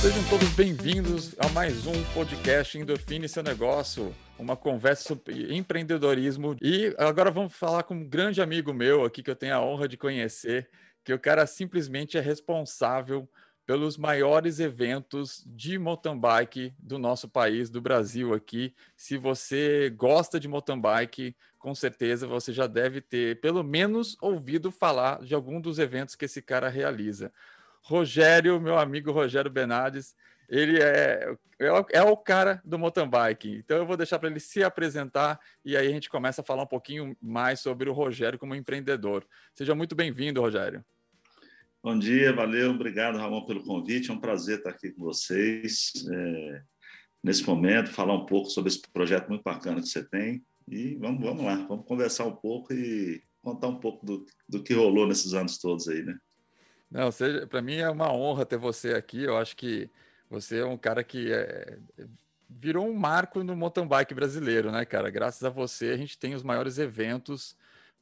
Sejam todos bem-vindos a mais um podcast Endorfine Seu Negócio, uma conversa sobre empreendedorismo. E agora vamos falar com um grande amigo meu aqui que eu tenho a honra de conhecer, que o cara simplesmente é responsável pelos maiores eventos de mountain bike do nosso país, do Brasil aqui. Se você gosta de mountain bike, com certeza você já deve ter pelo menos ouvido falar de algum dos eventos que esse cara realiza. Rogério, meu amigo Rogério Bernardes, ele é, é, é, o cara do mountain bike. Então eu vou deixar para ele se apresentar e aí a gente começa a falar um pouquinho mais sobre o Rogério como empreendedor. Seja muito bem-vindo, Rogério. Bom dia, valeu, obrigado, Ramon, pelo convite. É um prazer estar aqui com vocês é, nesse momento, falar um pouco sobre esse projeto muito bacana que você tem. E vamos, vamos lá, vamos conversar um pouco e contar um pouco do, do que rolou nesses anos todos aí, né? Não, para mim é uma honra ter você aqui. Eu acho que você é um cara que é, virou um marco no mountain bike brasileiro, né, cara? Graças a você, a gente tem os maiores eventos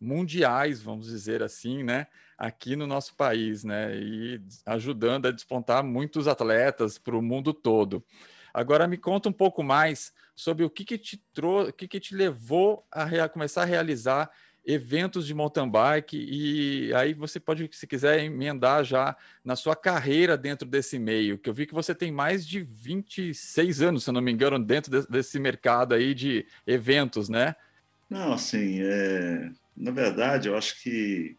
mundiais, vamos dizer assim, né, aqui no nosso país, né, e ajudando a despontar muitos atletas para o mundo todo. Agora me conta um pouco mais sobre o que, que te trouxe, o que, que te levou a começar a realizar eventos de mountain bike e aí você pode, se quiser, emendar já na sua carreira dentro desse meio, que eu vi que você tem mais de 26 anos, se não me engano, dentro de, desse mercado aí de eventos, né? Não, assim, é... na verdade, eu acho que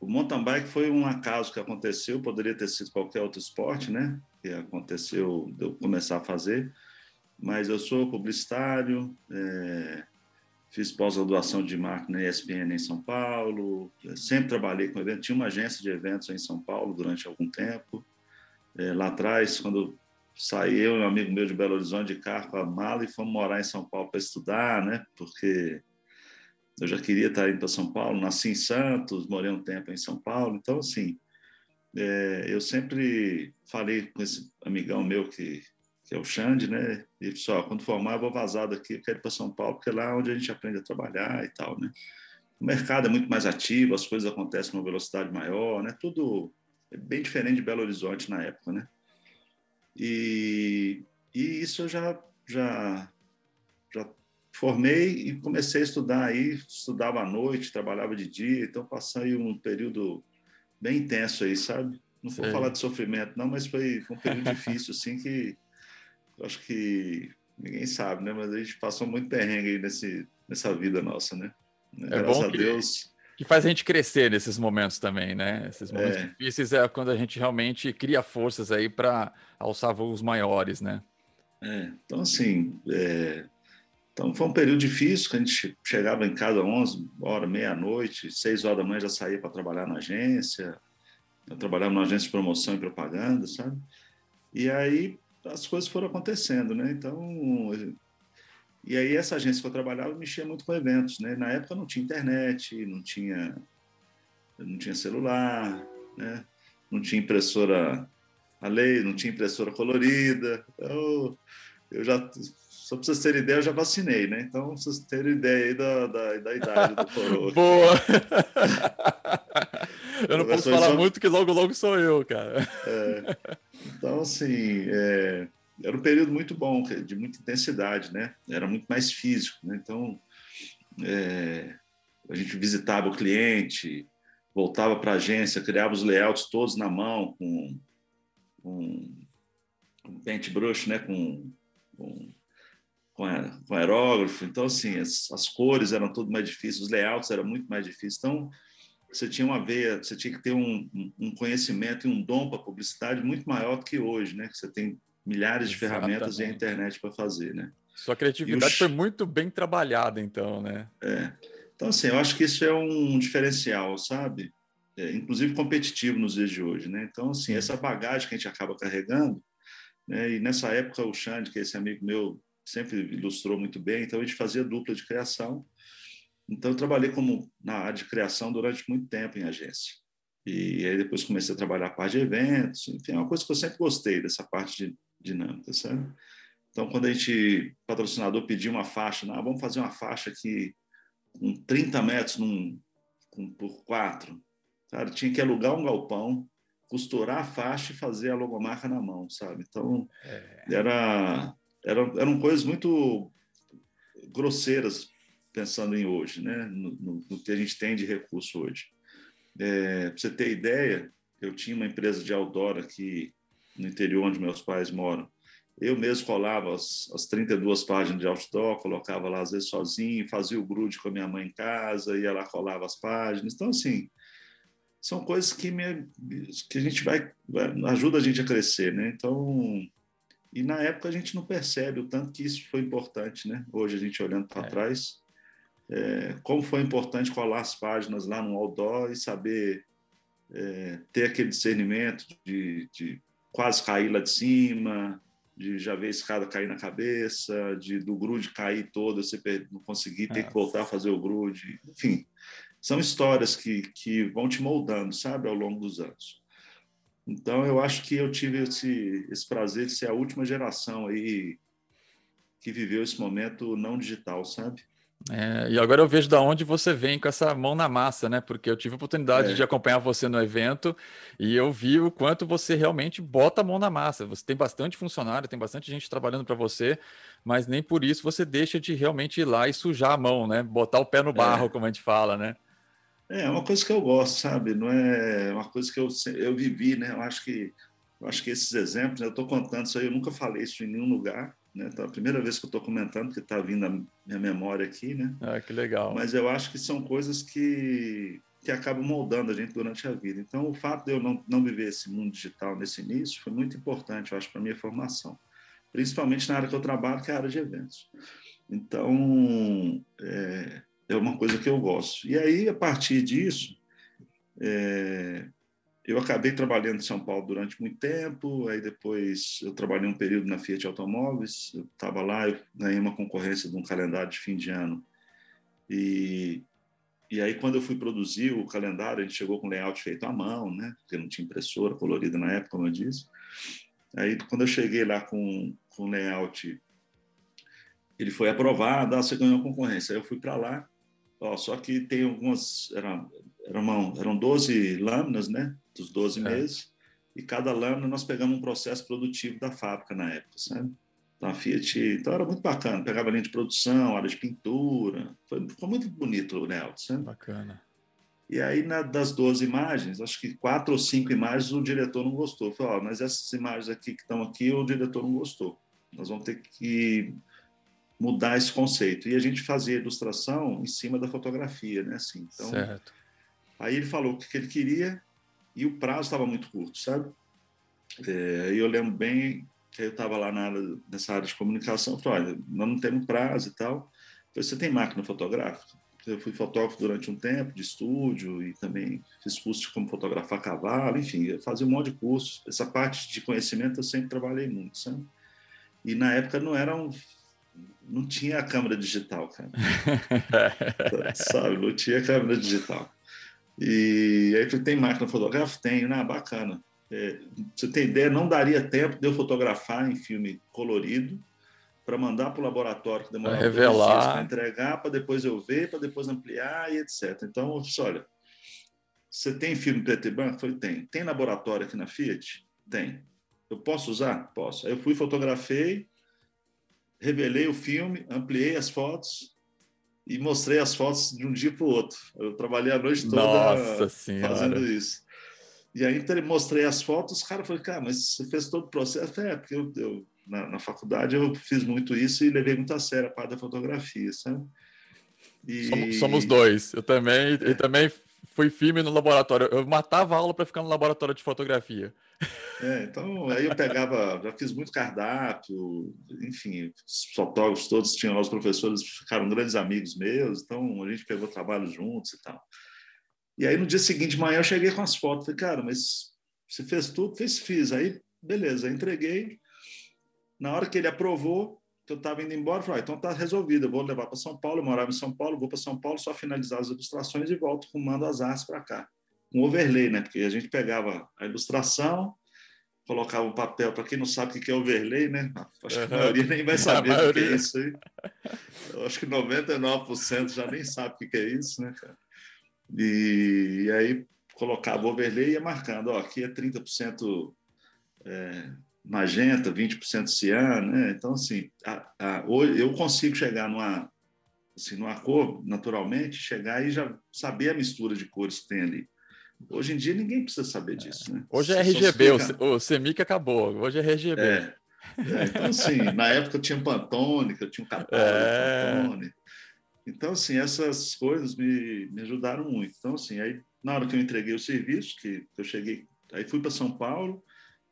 o mountain bike foi um acaso que aconteceu, poderia ter sido qualquer outro esporte, né? Que aconteceu de eu começar a fazer, mas eu sou publicitário, é fiz pós-graduação de marketing na ESPN em São Paulo, sempre trabalhei com eventos, tinha uma agência de eventos em São Paulo durante algum tempo. É, lá atrás, quando saí eu e um amigo meu de Belo Horizonte de carro com a mala e fomos morar em São Paulo para estudar, né? Porque eu já queria estar indo para São Paulo, nasci em Santos, morei um tempo em São Paulo, então assim, é, eu sempre falei com esse amigão meu que que é o Xande, né? E só quando formar eu vou vazar daqui, eu quero ir para São Paulo, porque é lá onde a gente aprende a trabalhar e tal, né? O mercado é muito mais ativo, as coisas acontecem com uma velocidade maior, né? Tudo é bem diferente de Belo Horizonte na época, né? E, e isso eu já já formei e comecei a estudar aí, estudava à noite, trabalhava de dia, então passei um período bem intenso aí, sabe? Não vou falar de sofrimento, não, mas foi, um período difícil, assim, que acho que ninguém sabe, né? Mas a gente passou muito perrengue aí nesse, nessa vida nossa, né? É Graças a Deus. Que faz a gente crescer nesses momentos também, né? Esses momentos é. difíceis é quando a gente realmente cria forças aí para alçar voos maiores, né? É, então, assim, é... então foi um período difícil, que a gente chegava em casa 11 horas, meia-noite, 6 horas da manhã já saía para trabalhar na agência, eu trabalhava numa agência de promoção e propaganda, sabe? E aí as coisas foram acontecendo, né? Então, e aí essa agência que eu trabalhava mexia muito com eventos, né? Na época não tinha internet, não tinha não tinha celular, né? Não tinha impressora a lei, não tinha impressora colorida. Então, eu já só para vocês terem ideia, eu já vacinei, né? Então, para vocês terem ideia aí da, da, da idade do coroa. Boa! eu não posso falar só... muito que logo, logo sou eu, cara. É. Então, assim, é, era um período muito bom, de muita intensidade, né? Era muito mais físico, né? Então, é, a gente visitava o cliente, voltava para a agência, criava os layouts todos na mão, com, com, com paintbrush, né? Com, com, com, aerógrafo. Então, assim, as, as cores eram tudo mais difíceis, os layouts eram muito mais difíceis. Então, você tinha uma veia, você tinha que ter um, um conhecimento e um dom para publicidade muito maior do que hoje, né? Você tem milhares de Exatamente. ferramentas e a internet para fazer, né? Sua criatividade foi muito bem trabalhada, então, né? É. Então, assim, eu acho que isso é um diferencial, sabe? É, inclusive competitivo nos dias de hoje, né? Então, assim, essa bagagem que a gente acaba carregando, né? E nessa época o Xande, que é esse amigo meu, sempre ilustrou muito bem, então a gente fazia dupla de criação então, eu trabalhei como na área de criação durante muito tempo em agência. E aí depois comecei a trabalhar a parte de eventos, enfim, é uma coisa que eu sempre gostei dessa parte de dinâmica, sabe? Então, quando a gente, patrocinador, pediu uma faixa, ah, vamos fazer uma faixa aqui com 30 metros num, com, por 4. Cara, tinha que alugar um galpão, costurar a faixa e fazer a logomarca na mão, sabe? Então, é. era, era, eram coisas muito grosseiras pensando em hoje, né? No, no, no que a gente tem de recurso hoje. É, Para você ter ideia, eu tinha uma empresa de outdoor aqui no interior onde meus pais moram. Eu mesmo colava as, as 32 páginas de outdoor, colocava lá às vezes sozinho, fazia o grude com a minha mãe em casa, ia lá colava as páginas. Então, assim, são coisas que, me, que a gente vai, vai, ajuda a gente a crescer, né? Então, e na época a gente não percebe o tanto que isso foi importante, né? Hoje a gente olhando para é. trás, é, como foi importante colar as páginas lá no outdoor e saber é, ter aquele discernimento de, de quase cair lá de cima, de já ver a escada cair na cabeça, de do grude cair todo, você não conseguir ter que voltar a fazer o grude, enfim, são histórias que, que vão te moldando, sabe, ao longo dos anos. Então, eu acho que eu tive esse, esse prazer de ser a última geração aí que viveu esse momento não digital, sabe? É, e agora eu vejo da onde você vem com essa mão na massa, né? Porque eu tive a oportunidade é. de acompanhar você no evento e eu vi o quanto você realmente bota a mão na massa. Você tem bastante funcionário, tem bastante gente trabalhando para você, mas nem por isso você deixa de realmente ir lá e sujar a mão, né? Botar o pé no barro, é. como a gente fala, né? É uma coisa que eu gosto, sabe? Não é uma coisa que eu, eu vivi, né? Eu acho que eu acho que esses exemplos, né? eu estou contando isso aí, eu nunca falei isso em nenhum lugar, né? Então, a primeira vez que eu estou comentando, que está vindo a minha memória aqui, né? Ah, que legal. Mas eu acho que são coisas que, que acabam moldando a gente durante a vida. Então, o fato de eu não, não viver esse mundo digital nesse início foi muito importante, eu acho, para a minha formação. Principalmente na área que eu trabalho, que é a área de eventos. Então, é, é uma coisa que eu gosto. E aí, a partir disso, é, eu acabei trabalhando em São Paulo durante muito tempo, aí depois eu trabalhei um período na Fiat Automóveis, eu estava lá, eu ganhei uma concorrência de um calendário de fim de ano. E, e aí, quando eu fui produzir o calendário, a gente chegou com layout feito à mão, né? Porque não tinha impressora colorida na época, como eu disse. Aí, quando eu cheguei lá com, o layout, ele foi aprovado, ah, você ganhou a concorrência. Aí eu fui para lá, ó, só que tem algumas, era, era uma, eram 12 lâminas, né? dos 12 é. meses, e cada lâmina nós pegamos um processo produtivo da fábrica na época, sabe? Então, a Fiat, então era muito bacana, pegava linha de produção, área de pintura, foi, ficou muito bonito o layout, sabe? Bacana. E aí, na, das 12 imagens, acho que quatro ou cinco imagens o diretor não gostou. Falou, oh, mas essas imagens aqui que estão aqui, o diretor não gostou. Nós vamos ter que mudar esse conceito. E a gente fazia ilustração em cima da fotografia, né? Assim, então, certo. Aí ele falou o que ele queria, e o prazo estava muito curto, sabe? É, eu lembro bem que eu estava lá na área, nessa área de comunicação, falei, olha, nós não temos prazo e tal. falei, você tem máquina fotográfica? Eu fui fotógrafo durante um tempo de estúdio e também fiz curso de como fotografar cavalo, enfim, eu fazia um monte de cursos. Essa parte de conhecimento eu sempre trabalhei muito, sabe? E na época não era um, não tinha a câmera digital, cara. sabe? Não tinha câmera digital. E aí falei, tem máquina fotográfica? Tenho, né? Bacana. É, você tem ideia, não daria tempo de eu fotografar em filme colorido para mandar para o laboratório que demora revelar para entregar, para depois eu ver, para depois ampliar e etc. Então, eu disse, olha, você tem filme preto e branco? Falei, tem. Tem laboratório aqui na Fiat? Tem. Eu posso usar? Posso. Aí eu fui, fotografei, revelei o filme, ampliei as fotos, e mostrei as fotos de um dia para o outro. Eu trabalhei a noite toda fazendo isso. E aí mostrei as fotos, os caras falaram, cara, mas você fez todo o processo? Falei, é, porque eu, eu na, na, faculdade eu fiz muito isso e levei muito a sério a parte da fotografia, sabe? E... Somos, somos, dois. Eu também, é. eu também fui firme no laboratório. Eu matava a aula para ficar no laboratório de fotografia. É, então, aí eu pegava, já fiz muito cardápio, enfim, os fotógrafos todos tinham lá, os professores ficaram grandes amigos meus, então a gente pegou trabalho juntos e tal. E aí no dia seguinte de manhã eu cheguei com as fotos, falei, cara, mas você fez tudo? Fez, fiz. Aí, beleza, entreguei. Na hora que ele aprovou, que eu estava indo embora, falei, ah, então tá resolvido, eu vou levar para São Paulo, eu morava em São Paulo, vou para São Paulo, só finalizar as ilustrações e volto com mando as artes para cá. Com overlay, né? Porque a gente pegava a ilustração, colocava um papel, para quem não sabe o que é overlay, né? Acho que a maioria nem vai saber o que é isso aí. Eu acho que 99% já nem sabe o que é isso, né, cara? E, e aí colocava o overlay e ia marcando, ó, aqui é 30% é, magenta, 20% ciano, né? Então, assim, a, a, eu consigo chegar numa, assim, numa cor, naturalmente, chegar e já saber a mistura de cores que tem ali. Hoje em dia ninguém precisa saber disso, né? Hoje é RGB, o, o CMYK acabou, hoje é RGB. É. É, então, assim, na época eu tinha Pantone, eu tinha um catálogo é... Pantone. Então, assim, essas coisas me, me ajudaram muito. Então, assim, aí na hora que eu entreguei o serviço, que eu cheguei, aí fui para São Paulo,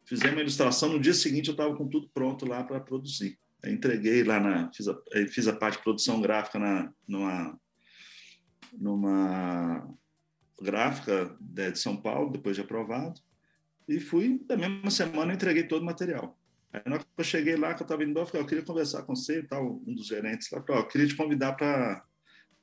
fizemos uma ilustração, no dia seguinte eu estava com tudo pronto lá para produzir. Aí entreguei lá na, fiz a, fiz a parte de produção gráfica na, numa, numa gráfica de São Paulo, depois de aprovado, e fui, da mesma semana, entreguei todo o material. Aí, na hora que eu cheguei lá, que eu estava indo embora, eu falei, eu queria conversar com você e tal, um dos gerentes lá, falou, eu queria te convidar para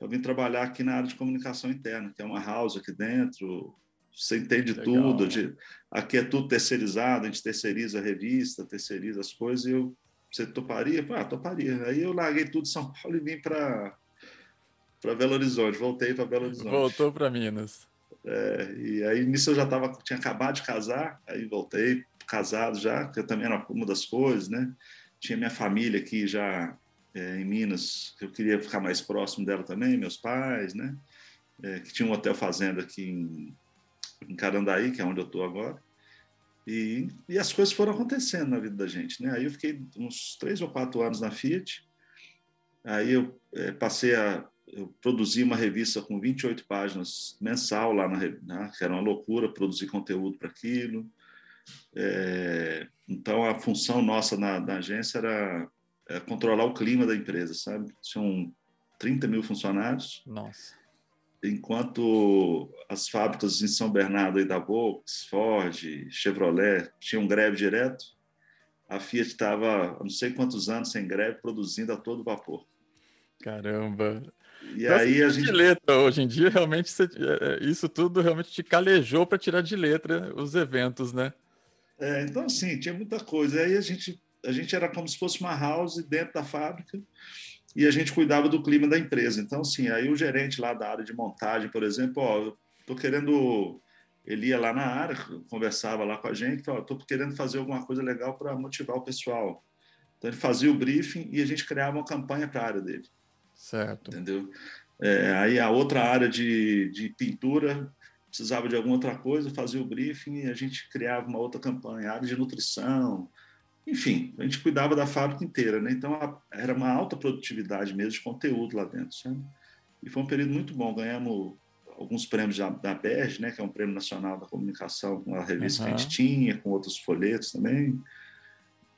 vir trabalhar aqui na área de comunicação interna, que é uma house aqui dentro, você entende Legal. tudo, de, aqui é tudo terceirizado, a gente terceiriza a revista, terceiriza as coisas, e eu, você toparia? Eu falei, ah, toparia. Aí eu larguei tudo de São Paulo e vim para para Belo Horizonte, voltei para Belo Horizonte. Voltou para Minas. É, e aí nisso eu já tava, tinha acabado de casar, aí voltei casado já, que eu também era uma das coisas, né? Tinha minha família aqui já é, em Minas, que eu queria ficar mais próximo dela também, meus pais, né? É, que tinha um hotel fazenda aqui em, em Carandaí, que é onde eu estou agora. E, e as coisas foram acontecendo na vida da gente, né? Aí eu fiquei uns três ou quatro anos na Fiat. Aí eu é, passei a eu produzi uma revista com 28 páginas mensal lá na né, que era uma loucura produzir conteúdo para aquilo. É, então a função nossa na, na agência era é, controlar o clima da empresa, sabe? Tinham 30 mil funcionários. Nossa. Enquanto as fábricas em São Bernardo aí da Volks, Ford, Chevrolet tinham greve direto, a Fiat estava não sei quantos anos sem greve, produzindo a todo vapor. Caramba! E então, aí a gente. De letra, hoje em dia, realmente, é, é, isso tudo realmente te calejou para tirar de letra os eventos, né? É, então, assim, tinha muita coisa. Aí a gente, a gente era como se fosse uma house dentro da fábrica e a gente cuidava do clima da empresa. Então, assim, aí o gerente lá da área de montagem, por exemplo, ó, tô querendo. Ele ia lá na área, conversava lá com a gente, ó, tô querendo fazer alguma coisa legal para motivar o pessoal. Então, ele fazia o briefing e a gente criava uma campanha para a área dele. Certo. Entendeu? É, aí a outra área de, de pintura precisava de alguma outra coisa, fazia o briefing e a gente criava uma outra campanha, área de nutrição, enfim, a gente cuidava da fábrica inteira, né? Então a, era uma alta produtividade mesmo de conteúdo lá dentro, sabe? E foi um período muito bom, ganhamos alguns prêmios da, da BERJ, né, que é um prêmio nacional da comunicação, com a revista uhum. que a gente tinha, com outros folhetos também.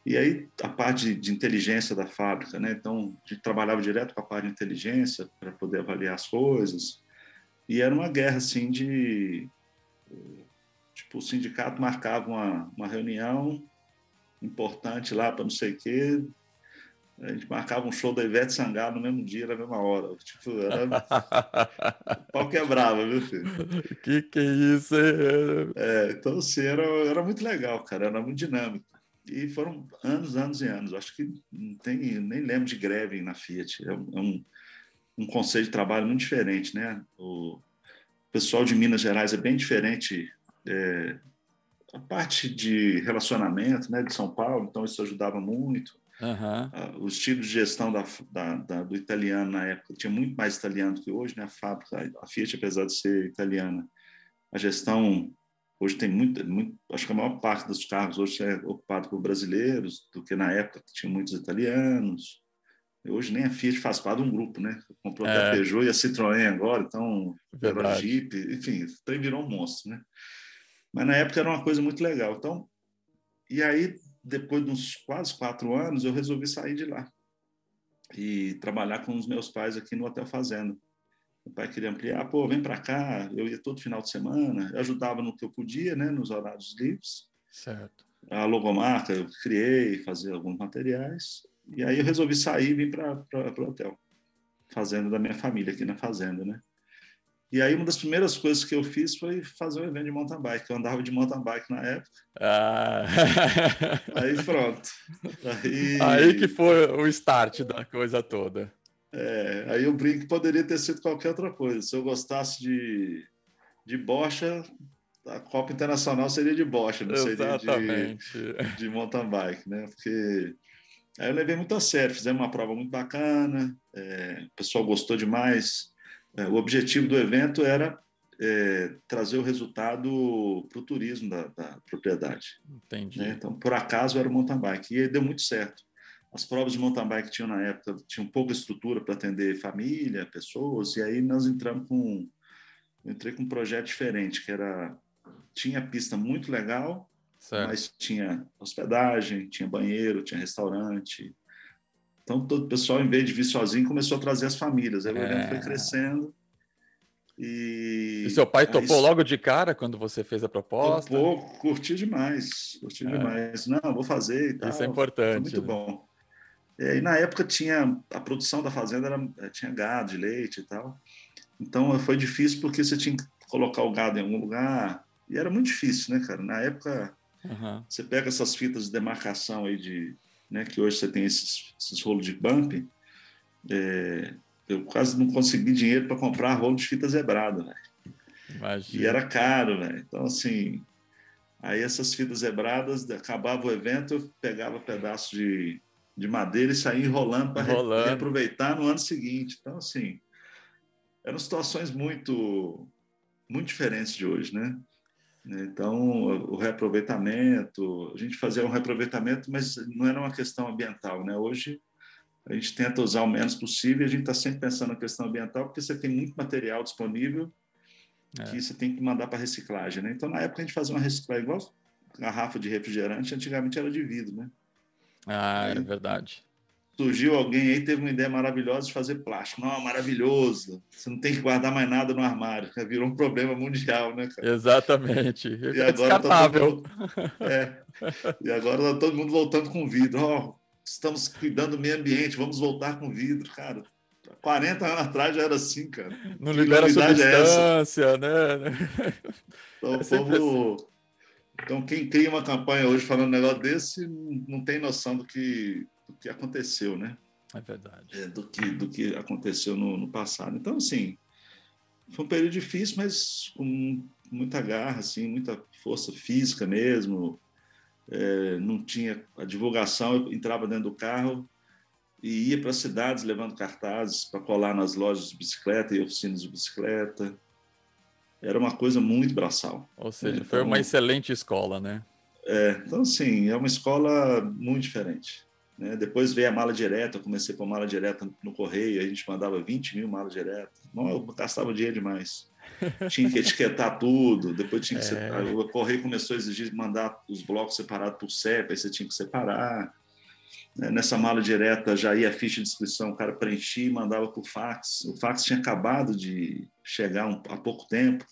E aí a parte de inteligência da fábrica, né? Então a gente trabalhava direto com a parte de inteligência para poder avaliar as coisas. E era uma guerra assim de tipo o sindicato marcava uma, uma reunião importante lá para não sei o quê. A gente marcava um show da Ivete Sangalo no mesmo dia, na mesma hora. Tipo, era... o pau quebrava, viu, filho? Que que é isso? É, então, assim, era, era muito legal, cara. Era muito dinâmico. E foram anos, anos e anos. Acho que não tem, nem lembro de greve na Fiat. É um, é um, um conceito de trabalho muito diferente, né? O pessoal de Minas Gerais é bem diferente. É, a parte de relacionamento, né, de São Paulo, então isso ajudava muito. Uhum. O estilo de gestão da, da, da, do italiano na época tinha muito mais italiano do que hoje, né? A fábrica, a Fiat, apesar de ser italiana, a gestão Hoje tem muito, muito, acho que a maior parte dos carros hoje é ocupado por brasileiros, do que na época que tinha muitos italianos. Hoje nem a Fiat faz parte de um grupo, né? Comprou é. a Peugeot e a Citroën agora, então era a Jeep, enfim, o trem virou um monstro, né? Mas na época era uma coisa muito legal. Então, e aí, depois de uns quase quatro anos, eu resolvi sair de lá e trabalhar com os meus pais aqui no Hotel Fazenda. Meu pai queria ampliar, pô, vem para cá. Eu ia todo final de semana, eu ajudava no que eu podia, né, nos horários livres. Certo. A logomarca eu criei, fazia alguns materiais. E aí eu resolvi sair e vir para o hotel, fazenda da minha família aqui na fazenda, né? E aí, uma das primeiras coisas que eu fiz foi fazer um evento de mountain bike. Eu andava de mountain bike na época. Ah. aí, pronto. Aí... aí que foi o start da coisa toda. É, aí eu brinco que poderia ter sido qualquer outra coisa. Se eu gostasse de, de bocha, a Copa Internacional seria de bocha, não Exatamente. seria de, de mountain bike, né? Porque aí eu levei muito a sério, fizemos uma prova muito bacana, é, o pessoal gostou demais. É, o objetivo do evento era é, trazer o resultado para o turismo da, da propriedade. Entendi. Né? Então, por acaso, era o mountain bike. E deu muito certo. As provas de mountain bike tinham, na época, tinham pouca estrutura para atender família, pessoas, e aí nós entramos com... Entrei com um projeto diferente, que era... Tinha pista muito legal, certo. mas tinha hospedagem, tinha banheiro, tinha restaurante, então, todo o pessoal, em vez de vir sozinho, começou a trazer as famílias. Aí o evento foi é. crescendo. E, e seu pai topou logo de cara quando você fez a proposta? Topou, curtiu demais. Curtiu é. demais. Não, vou fazer e tal. Isso é importante. muito né? bom. E na época tinha a produção da fazenda era, eh, tinha gado de leite e tal. Então foi difícil porque você tinha que colocar o gado em algum lugar e era muito difícil, né, cara? Na época uhum. você pega essas fitas de demarcação aí de né, que hoje você tem esses, esses rolos de bump, é, eu quase não consegui dinheiro para comprar rolo de fita zebrada, né? E era caro, né? Então, assim, aí essas fitas zebradas, acabava o evento, eu pegava pedaço de, de madeira e saía enrolando para reaproveitar no ano seguinte. Então, assim, eram situações muito, muito diferentes de hoje, né? Então, o reaproveitamento, a gente fazia um reaproveitamento, mas não era uma questão ambiental. Né? Hoje, a gente tenta usar o menos possível e a gente está sempre pensando na questão ambiental, porque você tem muito material disponível é. que você tem que mandar para reciclagem. Né? Então, na época, a gente fazia uma reciclagem igual garrafa de refrigerante, antigamente era de vidro. Né? Ah, é verdade surgiu alguém aí teve uma ideia maravilhosa de fazer plástico. Não, maravilhoso. Você não tem que guardar mais nada no armário. Virou um problema mundial, né, cara? Exatamente. E é agora tá todo mundo, é, e agora tá todo mundo voltando com vidro. Oh, estamos cuidando do meio ambiente, vamos voltar com vidro, cara. 40 anos atrás já era assim, cara. Não libera é substância, é né? Então, é o povo... Assim. Então, quem cria uma campanha hoje falando um negócio desse não tem noção do que do que aconteceu, né? É verdade. É, do, que, do que aconteceu no, no, passado. Então, assim, foi um período difícil, mas com muita garra, assim, muita força física mesmo. É, não tinha a divulgação, eu entrava dentro do carro e ia para as cidades levando cartazes para colar nas lojas de bicicleta e oficinas de bicicleta. Era uma coisa muito braçal. Ou seja, então, foi uma excelente escola, né? É, então, assim, é uma escola muito diferente. Né? Depois veio a mala direta, eu comecei com a mala direta no correio, a gente mandava 20 mil malas diretas. Não, eu gastava dinheiro demais. Tinha que etiquetar tudo, depois tinha que é. O correio começou a exigir mandar os blocos separados por CEP, aí você tinha que separar. Né? Nessa mala direta já ia a ficha de inscrição, o cara preenchia e mandava por fax. O fax tinha acabado de chegar um, há pouco tempo.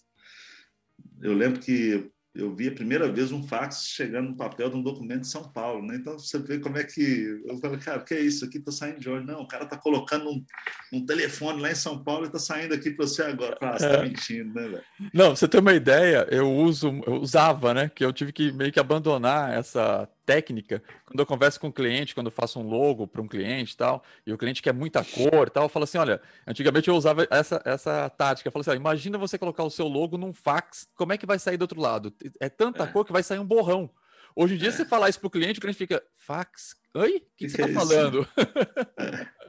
Eu lembro que eu vi a primeira vez um fax chegando no papel de um documento de São Paulo, né? Então você vê como é que eu falei, cara, o que é isso aqui? Tá saindo de onde? Não, o cara tá colocando um, um telefone lá em São Paulo e tá saindo aqui para você agora. Ah, você tá é. mentindo, né, velho? Não, você tem uma ideia, eu uso, eu usava, né? Que eu tive que meio que abandonar essa técnica, quando eu converso com o cliente, quando eu faço um logo para um cliente e tal, e o cliente quer muita cor e tal, eu falo assim, olha, antigamente eu usava essa, essa tática, eu falo assim, ó, imagina você colocar o seu logo num fax, como é que vai sair do outro lado? É tanta é. cor que vai sair um borrão. Hoje em dia, é. você falar isso para o cliente, o cliente fica, fax? Oi? O que, que, você está é falando?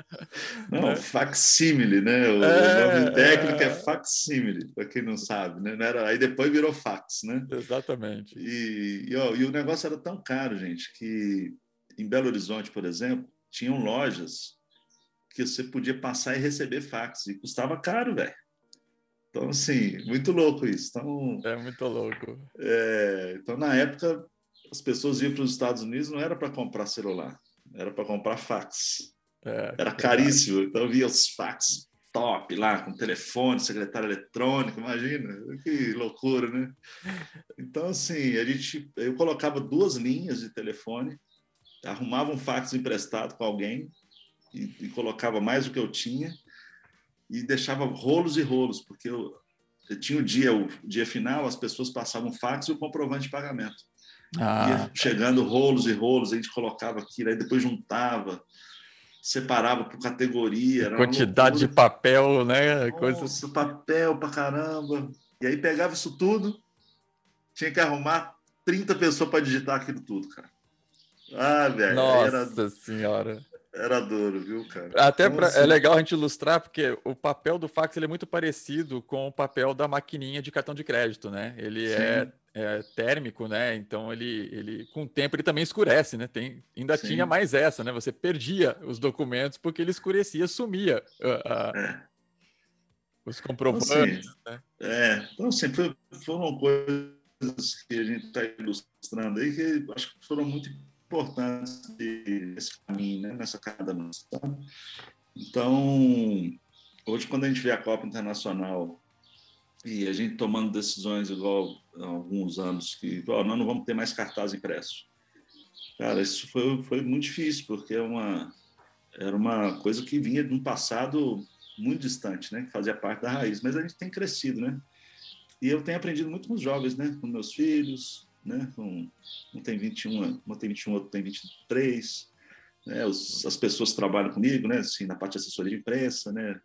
É. Não, é. facsímile, né? O é, nome técnico é, é facsímile, para quem não sabe, né? Não era, aí depois virou fax, né? Exatamente. E, e, ó, e o negócio era tão caro, gente, que em Belo Horizonte, por exemplo, tinham lojas que você podia passar e receber fax, e custava caro, velho. Então, assim, muito louco isso. Então, é muito louco. É, então, na época, as pessoas iam para os Estados Unidos não era para comprar celular, era para comprar fax. É, era caríssimo. Então eu via os fax top lá, com telefone, secretário eletrônico, imagina, que loucura, né? Então, assim, a gente, eu colocava duas linhas de telefone, arrumava um fax emprestado com alguém e, e colocava mais do que eu tinha e deixava rolos e rolos, porque eu, tinha o dia, o dia final, as pessoas passavam fax e o comprovante de pagamento. Ah. Ia chegando rolos e rolos, a gente colocava aquilo, aí depois juntava, separava por categoria. Quantidade de papel, né? Nossa, Coisa... papel pra caramba. E aí pegava isso tudo, tinha que arrumar 30 pessoas para digitar aquilo tudo, cara. Ah, velho. Nossa era... senhora. Era duro, viu, cara? Até então, pra, assim... é legal a gente ilustrar, porque o papel do fax ele é muito parecido com o papel da maquininha de cartão de crédito, né? Ele é, é, térmico, né? Então ele, ele, com o tempo, ele também escurece, né? Tem, ainda Sim. tinha mais essa, né? Você perdia os documentos porque ele escurecia, sumia uh, uh, é. os comprovantes. Então, assim, né? É, então assim, foram coisas que a gente está ilustrando aí que acho que foram muito importantes nesse caminho, né? nessa cada nossa. Então, hoje, quando a gente vê a Copa Internacional e a gente tomando decisões igual há alguns anos, que oh, nós não vamos ter mais cartaz impresso. Cara, isso foi, foi muito difícil, porque é uma, era uma coisa que vinha de um passado muito distante, né? que fazia parte da raiz, mas a gente tem crescido, né? E eu tenho aprendido muito com os jovens, né? com meus filhos, né? Um, um tem 21, um tem 21, outro tem 23. Né? Os, as pessoas que trabalham comigo, né? Assim, na parte de assessoria de imprensa, né?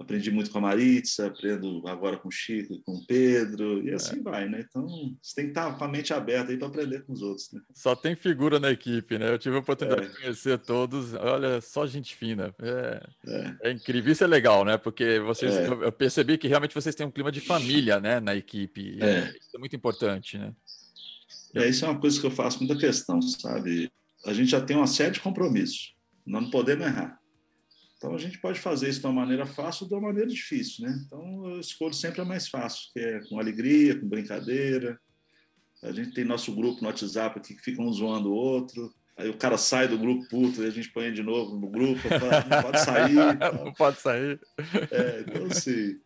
Aprendi muito com a Maritza, aprendo agora com o Chico e com o Pedro, e assim é. vai, né? Então, você tem que estar com a mente aberta aí para aprender com os outros. Né? Só tem figura na equipe, né? Eu tive a oportunidade é. de conhecer todos, olha, só gente fina. É, é. é incrível, isso é legal, né? Porque vocês, é. eu percebi que realmente vocês têm um clima de família, né, na equipe. É. Isso é muito importante, né? É, isso é uma coisa que eu faço muita questão, sabe? A gente já tem uma série de compromissos, nós não podemos errar. Então a gente pode fazer isso de uma maneira fácil ou de uma maneira difícil, né? Então eu escolho sempre a mais fácil, que é com alegria, com brincadeira. A gente tem nosso grupo no WhatsApp aqui que fica um zoando o outro. Aí o cara sai do grupo puto e a gente põe de novo no grupo, não pode sair. não pode sair. É, então assim,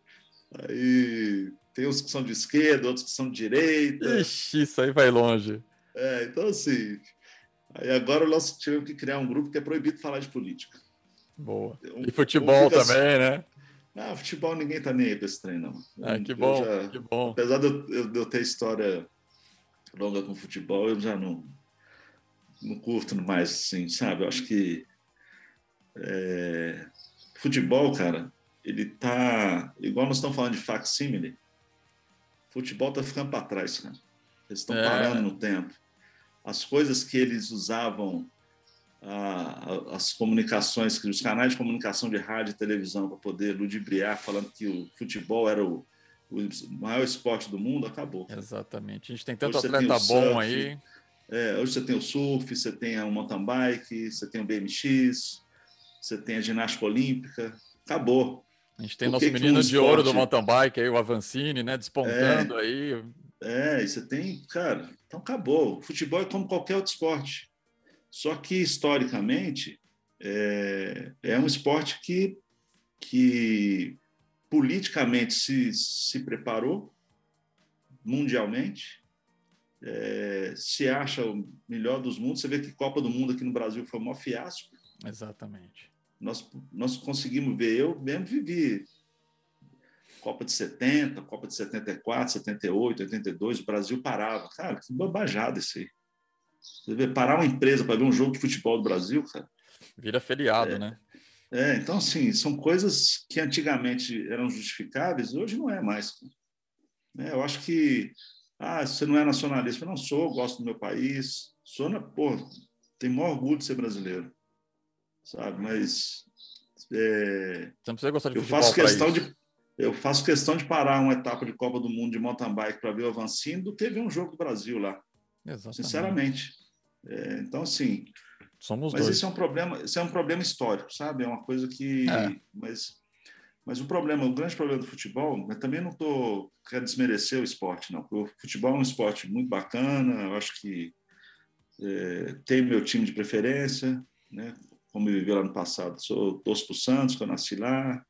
aí tem uns que são de esquerda, outros que são de direita. Ixi, isso aí vai longe. É, então assim. Aí agora nós tivemos que criar um grupo que é proibido falar de política. Boa. Um, e futebol também, assim, né? Ah, futebol ninguém tá nem aí pra esse trem, não. Ah, que bom, já, que bom. Apesar de eu, de eu, ter história longa com futebol, eu já não, não curto mais, assim, sabe? Eu acho que é, futebol, cara, ele tá igual nós estamos falando de facsimile futebol está ficando para trás, cara. Eles estão é. parando no tempo. As coisas que eles usavam, as comunicações, os canais de comunicação de rádio e televisão para poder ludibriar, falando que o futebol era o, o maior esporte do mundo, acabou. Exatamente. A gente tem tanto hoje atleta bom surf, aí. É, hoje você tem o surf, você tem o mountain bike, você tem o BMX, você tem a ginástica olímpica. Acabou. A gente tem o nosso menino um de esporte... ouro do mountain bike aí, o Avancini, né? Despontando é, aí. É, e você tem, cara, então acabou. O futebol é como qualquer outro esporte. Só que, historicamente, é, é um esporte que, que politicamente se, se preparou mundialmente, é, se acha o melhor dos mundos. Você vê que Copa do Mundo aqui no Brasil foi um maior fiasco. Exatamente nós, nós conseguimos ver, eu mesmo vivi Copa de 70, Copa de 74, 78, 82, o Brasil parava. Cara, que bobajada isso aí. Você vê, parar uma empresa para ver um jogo de futebol do Brasil, cara. Vira feriado, é, né? É, então, assim, são coisas que antigamente eram justificáveis, hoje não é mais. É, eu acho que, ah, você não é nacionalista. Eu não sou, gosto do meu país, sou, na, pô, tenho maior orgulho de ser brasileiro sabe? Mas é, Você não precisa gostar de eu faço questão de eu faço questão de parar uma etapa de Copa do Mundo de mountain bike para ver o Avancini do que ver um jogo do Brasil lá. Exatamente. Sinceramente. É, então, assim. Somos mas dois. isso é um problema, isso é um problema histórico, sabe? É uma coisa que. É. Mas, mas o problema, o grande problema do futebol, mas também não estou querendo desmerecer o esporte, não. O futebol é um esporte muito bacana, eu acho que é, tem meu time de preferência, né? Como eu vivi lá no passado. Sou torço para o Santos, que eu nasci lá.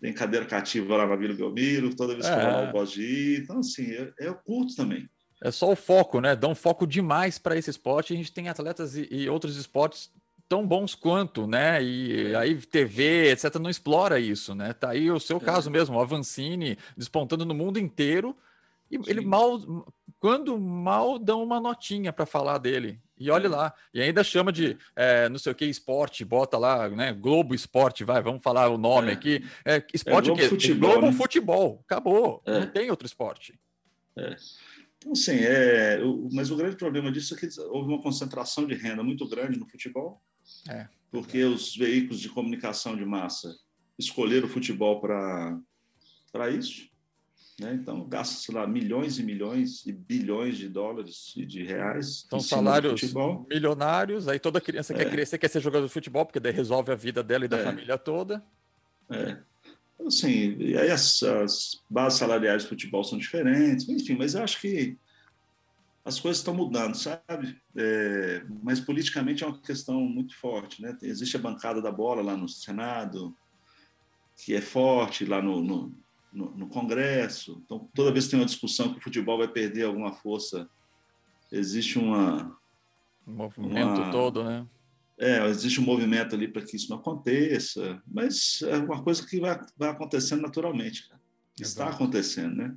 Tem cadeira cativa lá na Vila Belmiro, toda vez que é. eu vou lá eu gosto de ir. Então, assim, eu, eu curto também. É só o foco, né? Dá um foco demais para esse esporte. A gente tem atletas e, e, outros esportes tão bons quanto, né? E aí TV, etc, não explora isso, né? Tá aí o seu caso mesmo, o Avancini despontando no mundo inteiro e Sim. ele mal quando mal dão uma notinha para falar dele. E olhe lá. E ainda chama de é, não sei o que, esporte, bota lá, né? Globo Esporte, vai, vamos falar o nome é. aqui. É, esporte é Globo Futebol. Globo né? Futebol. Acabou. É. Não tem outro esporte. É. Então, sim, é, mas o grande problema disso é que houve uma concentração de renda muito grande no futebol, é. porque os veículos de comunicação de massa escolheram o futebol para isso. Né? Então, gasta-se lá milhões e milhões e bilhões de dólares e de reais. São salários milionários, aí toda criança é. quer crescer, quer ser jogador de futebol, porque daí resolve a vida dela e da é. família toda. É. Então, assim, e aí as, as, bases salariais do futebol são diferentes, enfim, mas eu acho que as coisas estão mudando, sabe? É, mas politicamente é uma questão muito forte, né? Existe a bancada da bola lá no Senado, que é forte lá no, no no, no, Congresso. Então, toda vez que tem uma discussão que o futebol vai perder alguma força, existe uma. O movimento uma, todo, né? É, existe um movimento ali para que isso não aconteça, mas é uma coisa que vai, vai acontecendo naturalmente. Cara. Está acontecendo, né?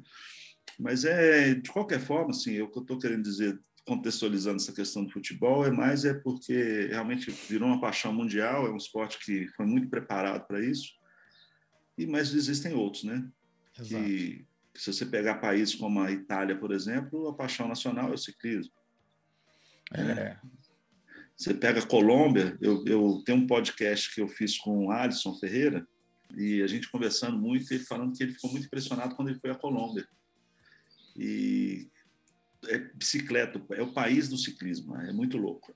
Mas é, de qualquer forma, assim, o que eu estou querendo dizer, contextualizando essa questão do futebol, é mais é porque realmente virou uma paixão mundial, é um esporte que foi muito preparado para isso, e mas existem outros, né? Que, que, se você pegar países como a Itália, por exemplo, a paixão nacional é o ciclismo. É. é. Você pega a Colômbia, eu, eu tenho um podcast que eu fiz com o Alisson Ferreira, e a gente conversando muito, ele falando que ele ficou muito impressionado quando ele foi à Colômbia. E é bicicleta, é o país do ciclismo, é muito louco.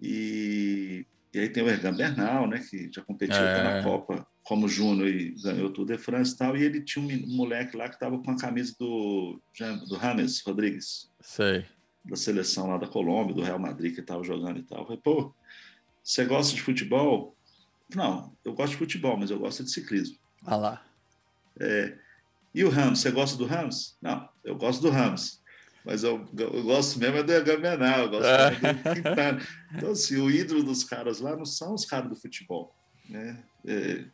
E, e aí tem o Ergan Bernal, né, que já competiu é. na Copa como Júnior e ganhou tudo de France e tal, e ele tinha um moleque lá que estava com a camisa do, do James Rodrigues. Sei. Da seleção lá da Colômbia, do Real Madrid, que estava jogando e tal. Eu falei, pô, você gosta de futebol? Não, eu gosto de futebol, mas eu gosto de ciclismo. Ah lá. É, e o Ramos, você gosta do Ramos? Não, eu gosto do Ramos. Mas eu, eu gosto mesmo é do Gamenal, eu gosto é. do Quintana. Então, assim, o ídolo dos caras lá não são os caras do futebol. Né? É,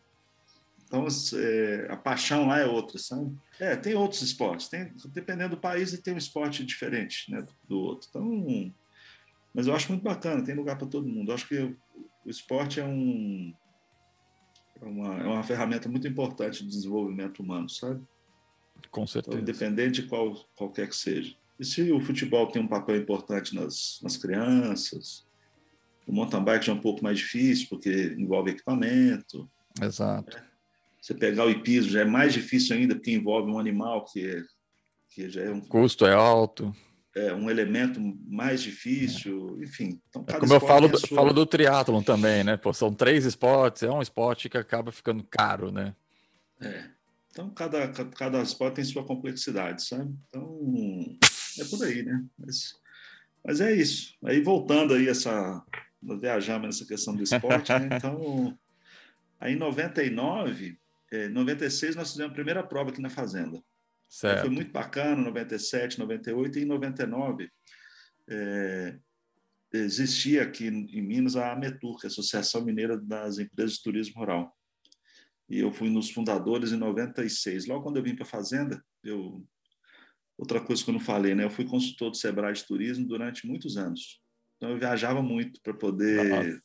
então, é, a paixão lá é outra, sabe? É, tem outros esportes. Tem, dependendo do país, tem um esporte diferente né, do outro. Então, mas eu acho muito bacana, tem lugar para todo mundo. Eu acho que o esporte é, um, é, uma, é uma ferramenta muito importante de desenvolvimento humano, sabe? Com certeza. Então, independente de qual, qualquer que seja. E se o futebol tem um papel importante nas, nas crianças, o mountain bike já é um pouco mais difícil, porque envolve equipamento. Exato. Né? Você pegar o hipismo já é mais difícil ainda, porque envolve um animal que, é, que já é um. O custo é alto. É um elemento mais difícil, é. enfim. Então, é como eu falo, do, sua... falo do triatlon também, né? Pô, são três esportes, é um esporte que acaba ficando caro, né? É. Então, cada, cada esporte tem sua complexidade, sabe? Então, é por aí, né? Mas, mas é isso. Aí, voltando aí essa... Nós viajamos nessa questão do esporte, né? Então, aí em 99, é, 96 nós fizemos a primeira prova aqui na Fazenda. Certo. Foi muito bacana, 97, 98 e em 99 é, existia aqui em Minas a AMETUR, que é a Associação Mineira das Empresas de Turismo Rural. E eu fui nos fundadores em 96. Logo quando eu vim para a Fazenda, eu outra coisa que eu não falei, né? Eu fui consultor do Sebrae de Turismo durante muitos anos. Então eu viajava muito para poder Nossa.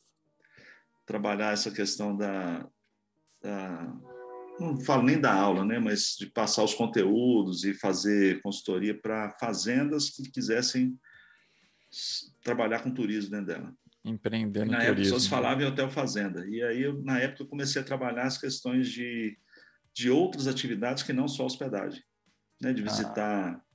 trabalhar essa questão da, da não falo nem da aula, né, mas de passar os conteúdos e fazer consultoria para fazendas que quisessem trabalhar com turismo dentro dela. Empreender na. Época, as pessoas falavam em hotel fazenda. E aí, eu, na época, eu comecei a trabalhar as questões de, de outras atividades que não só hospedagem. Né, de ah. visitar ah.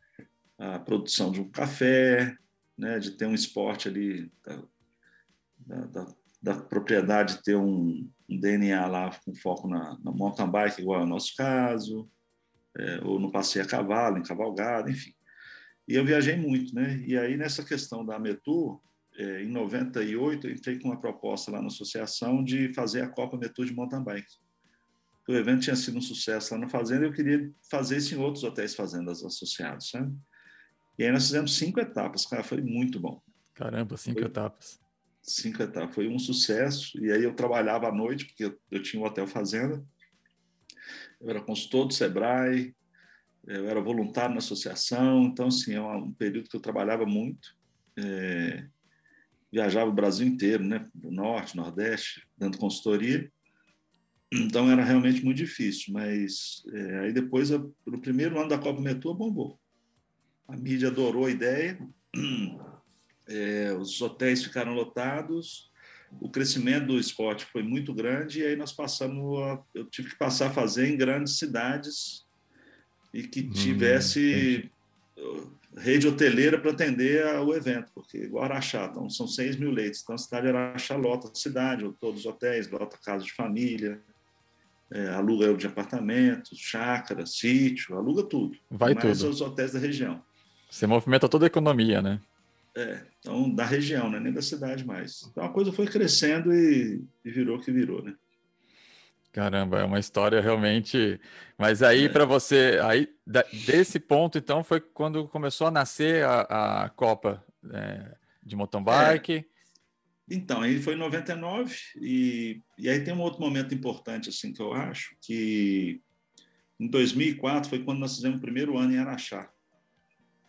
A produção de um café, né, de ter um esporte ali da, da, da propriedade ter um, um DNA lá com foco na, na, mountain bike, igual é o nosso caso, é, ou no passeio a cavalo, em cavalgada, enfim. E eu viajei muito, né? E aí, nessa questão da Metur, é, em 98, eu entrei com uma proposta lá na associação de fazer a Copa Metur de mountain bike. O evento tinha sido um sucesso lá na fazenda e eu queria fazer isso em outros hotéis fazendas associados, sabe? E aí nós fizemos cinco etapas, cara, foi muito bom. Caramba, cinco foi, etapas. cinco etapas. Foi um sucesso. E aí eu trabalhava à noite, porque eu, eu tinha um hotel fazenda. Eu era consultor do Sebrae, eu era voluntário na associação. Então, assim, é um período que eu trabalhava muito. É, viajava o Brasil inteiro, né? Norte, Nordeste, dando consultoria. Então era realmente muito difícil, mas é, aí depois, no primeiro ano da Copa Metua, bombou. A mídia adorou a ideia, é, os hotéis ficaram lotados, o crescimento do esporte foi muito grande e aí nós passamos, a, eu tive que passar a fazer em grandes cidades e que hum, tivesse hum, rede hoteleira para atender o evento, porque igual Araxá, então, são 6 mil leitos, então a cidade de Araxá lota a cidade, todos os hotéis, lota casa de família, é, aluga de apartamentos, chácara, sítio, aluga tudo. Vai mais tudo. os hotéis da região. Você movimenta toda a economia, né? É, então da região, né? nem da cidade mais. Então a coisa foi crescendo e, e virou o que virou, né? Caramba, é uma história realmente. Mas aí, é. para você, aí desse ponto, então, foi quando começou a nascer a, a Copa é, de mountain bike. É. Então, aí foi em 99 e, e aí tem um outro momento importante assim que eu acho que em 2004 foi quando nós fizemos o primeiro ano em Araxá,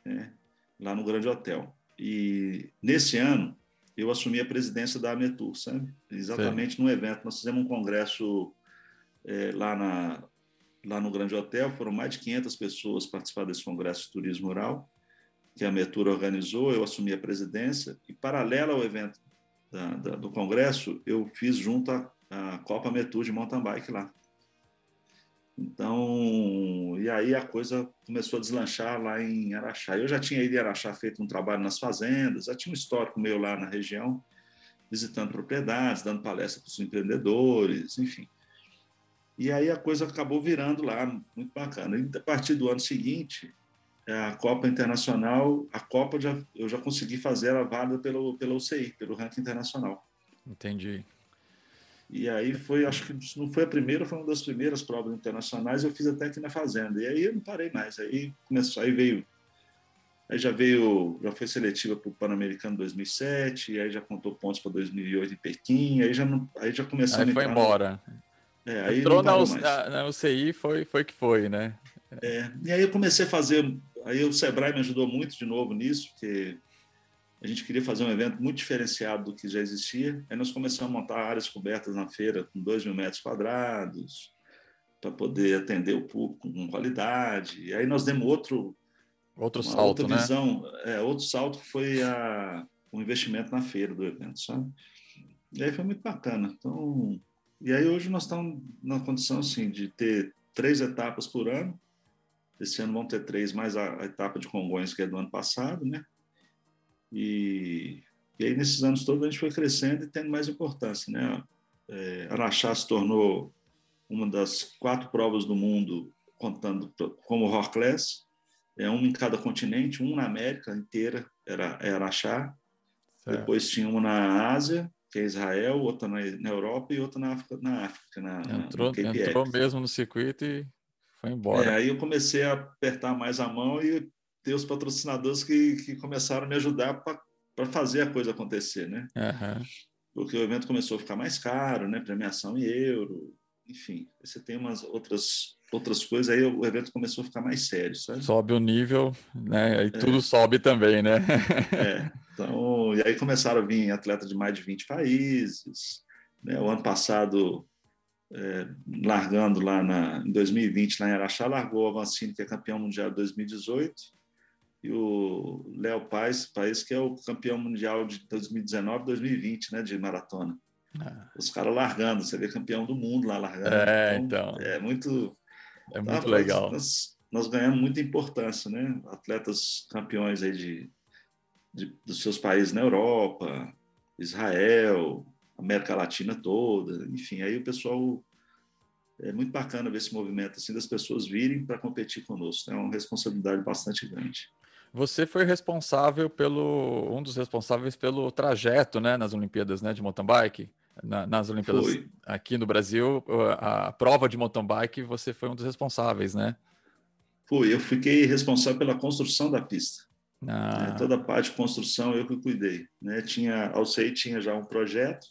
né, lá no Grande Hotel. E nesse ano eu assumi a presidência da Ametur, sabe? Exatamente Sim. no evento nós fizemos um congresso é, lá na lá no Grande Hotel, foram mais de 500 pessoas participar desse congresso de turismo rural que a Metur organizou, eu assumi a presidência e paralelo ao evento da, da, do Congresso, eu fiz junto à, à Copa Metur de mountain bike lá. Então, e aí a coisa começou a deslanchar lá em Araxá. Eu já tinha ido em Araxá feito um trabalho nas fazendas, já tinha um histórico meu lá na região, visitando propriedades, dando palestra para os empreendedores, enfim. E aí a coisa acabou virando lá, muito bacana. E a partir do ano seguinte, é, a Copa Internacional, a Copa já, eu já consegui fazer ela válida pelo, pela UCI, pelo ranking internacional. Entendi. E aí foi, acho que não foi a primeira, foi uma das primeiras provas internacionais, eu fiz até aqui na Fazenda. E aí eu não parei mais, aí começou, aí veio, aí já veio, já foi seletiva para o Pan-Americano 2007, aí já contou pontos para 2008 em Pequim, aí já, não, aí já começou aí a foi embora. É, aí Entrou na, na, na UCI, foi, foi que foi, né? É, e aí eu comecei a fazer Aí o Sebrae me ajudou muito de novo nisso, porque a gente queria fazer um evento muito diferenciado do que já existia. Aí nós começamos a montar áreas cobertas na feira com 2 mil metros quadrados, para poder atender o público com qualidade. E aí nós demos outro outro salto, outra né? visão, é, outro salto foi a, o investimento na feira do evento, sabe? E aí foi muito bacana. Então, e aí hoje nós estamos na condição assim de ter três etapas por ano esse ano vão ter três, mais a, a etapa de Congonhas, que é do ano passado, né? E, e aí, nesses anos todos, a gente foi crescendo e tendo mais importância, né? É, Araxá se tornou uma das quatro provas do mundo, contando como Rock Class, é uma em cada continente, um na América inteira, era, era Araxá. Certo. Depois tinha uma na Ásia, que é Israel, outra na, na Europa e outra na África, na África, na, entrou, na entrou mesmo no circuito e foi embora. É, aí eu comecei a apertar mais a mão e ter os patrocinadores que, que começaram a me ajudar para fazer a coisa acontecer, né? Uhum. Porque o evento começou a ficar mais caro, né? Premiação em euro, enfim. Você tem umas outras outras coisas, aí o evento começou a ficar mais sério, sabe? Sobe o nível, né? Aí é. tudo sobe também, né? é. Então, e aí começaram a vir atletas de mais de 20 países. Né? O ano passado é, largando lá na, em 2020, lá em Araxá, largou o Avancini, que é campeão mundial de 2018, e o Léo Paes, país que é o campeão mundial de 2019 2020, né, de maratona. Ah. Os caras largando, você vê campeão do mundo lá largando. É, então. então. É muito. É muito tá, legal. Nós, nós, ganhamos muita importância, né? Atletas campeões aí de, de, dos seus países na Europa, Israel, América Latina toda, enfim, aí o pessoal é muito bacana ver esse movimento assim das pessoas virem para competir conosco, é uma responsabilidade bastante grande. Você foi responsável pelo um dos responsáveis pelo trajeto, né, nas Olimpíadas, né, de mountain bike. Na, nas Olimpíadas foi. aqui no Brasil, a, a prova de mountain bike, você foi um dos responsáveis, né? Foi, eu fiquei responsável pela construção da pista. Ah. Né? Toda a parte de construção eu que cuidei. Né? Tinha, a UCI tinha já um projeto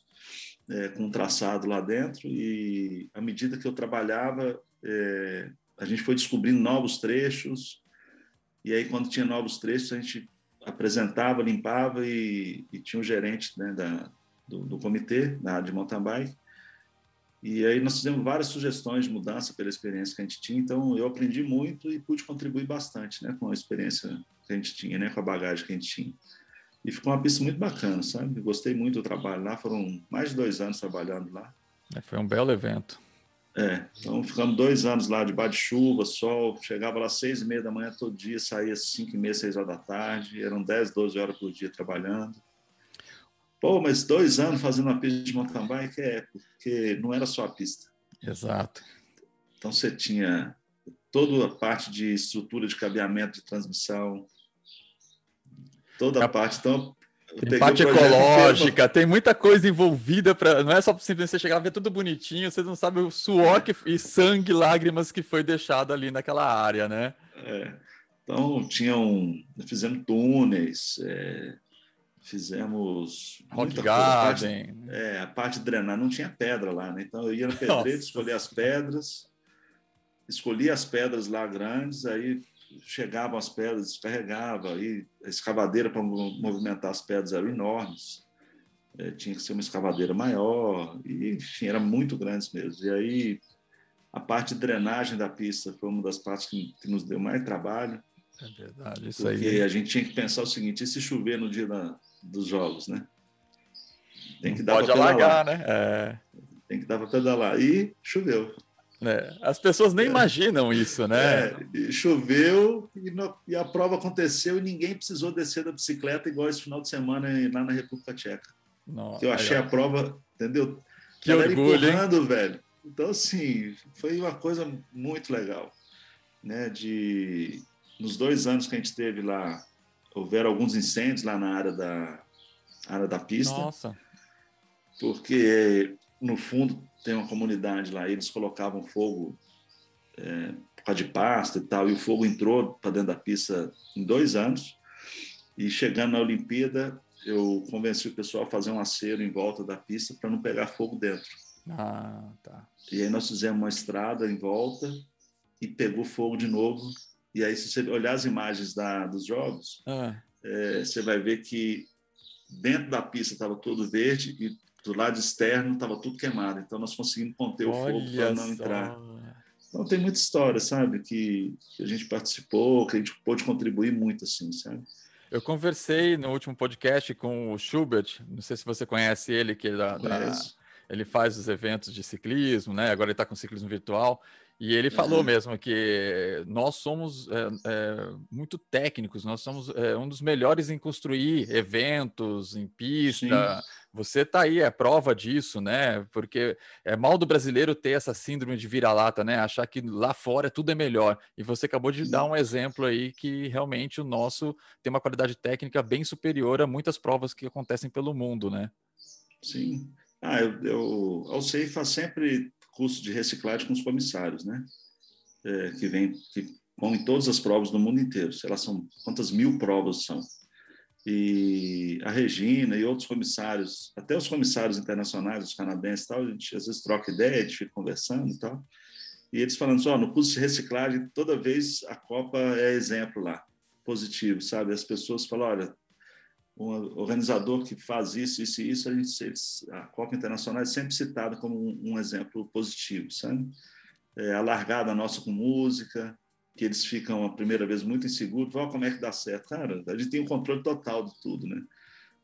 é, com um traçado lá dentro e à medida que eu trabalhava, é, a gente foi descobrindo novos trechos e aí quando tinha novos trechos a gente apresentava, limpava e, e tinha um gerente né, da, do, do, comitê da área de mountain bike e aí nós fizemos várias sugestões de mudança pela experiência que a gente tinha, então eu aprendi muito e pude contribuir bastante, né, com a experiência que a gente tinha, né, com a bagagem que a gente tinha. E ficou uma pista muito bacana, sabe? gostei muito do trabalho lá, foram mais de dois anos trabalhando lá. É, foi um belo evento. É, então ficamos dois anos lá debaixo de chuva, sol, chegava lá seis e meia da manhã todo dia, saía cinco e meia, seis horas da tarde, eram dez, doze horas por dia trabalhando. Pô, mas dois anos fazendo uma pista de mountain bike é porque não era só a pista. Exato. Então você tinha toda a parte de estrutura de cabeamento de transmissão, toda a parte. Então, tem parte ecológica, tem muita coisa envolvida para. Não é só simplesmente você chegar a ver tudo bonitinho, você não sabe o suor que, e sangue, lágrimas que foi deixado ali naquela área, né? É. Então, tinham. Fizemos túneis, é, Fizemos. Rock Garden. Parte, é, a parte de drenar, não tinha pedra lá, né? Então eu ia no pedreiro, escolhia as pedras, escolhia as pedras lá grandes, aí chegavam as pedras, descarregava, aí a escavadeira para movimentar as pedras eram enormes. É, tinha que ser uma escavadeira maior, e, enfim, eram muito grandes mesmo. E aí a parte de drenagem da pista foi uma das partes que, que nos deu mais trabalho. É verdade, isso porque aí. Porque a gente tinha que pensar o seguinte: e se chover no dia da, dos jogos, né? Tem que dar Pode alagar, né? É. Tem que dar para pedalar. E choveu. É, as pessoas nem é. imaginam isso, né? É, choveu e, no, e, a prova aconteceu e ninguém precisou descer da bicicleta igual esse final de semana lá na República Tcheca. Eu achei a prova, entendeu? Que Galera orgulho, empurrando, velho. Então, assim, foi uma coisa muito legal. Né? De, nos dois anos que a gente teve lá houveram alguns incêndios lá na área da, área da pista. Nossa. Porque, no fundo, tem uma comunidade lá, eles colocavam fogo é, por causa de pasta e tal, e o fogo entrou para dentro da pista em dois anos. E chegando na Olimpíada, eu convenci o pessoal a fazer um acero em volta da pista para não pegar fogo dentro. Ah, tá. E aí nós fizemos uma estrada em volta e pegou fogo de novo e aí, se você olhar as imagens da, dos jogos, ah. é, você vai ver que dentro da pista estava tudo verde e do lado externo estava tudo queimado. Então, nós conseguimos conter o fogo para não entrar. Então, tem muita história, sabe? Que, que, a gente participou, que a gente pôde contribuir muito, assim, sabe? Eu conversei no último podcast com o Schubert, não sei se você conhece ele, que é da, da ele faz os eventos de ciclismo, né? Agora ele está com ciclismo virtual. E ele falou uhum. mesmo que nós somos é, é, muito técnicos, nós somos é, um dos melhores em construir eventos em pista. Sim. Você está aí, é prova disso, né? Porque é mal do brasileiro ter essa síndrome de vira-lata, né? Achar que lá fora tudo é melhor. E você acabou de Sim. dar um exemplo aí que realmente o nosso tem uma qualidade técnica bem superior a muitas provas que acontecem pelo mundo, né? Sim. Ah, eu, eu, a UCEIFA sempre curso de reciclagem com os comissários, né? É, que vem, que vão em todas as provas do mundo inteiro. Sei lá, são quantas mil provas são. E a Regina e outros comissários, até os comissários internacionais, os canadenses, tal, a gente às vezes troca ideia, a gente fica conversando e tal. E eles falando assim, oh, no curso de reciclagem, toda vez a Copa é exemplo lá, positivo, sabe? As pessoas falam, olha, um organizador que faz isso, isso e isso, a, gente, a Copa Internacional é sempre citada como um, um exemplo positivo, sabe? É, a largada nossa com música, que eles ficam a primeira vez muito inseguros, olha como é que dá certo. Cara, a gente tem o um controle total de tudo, né?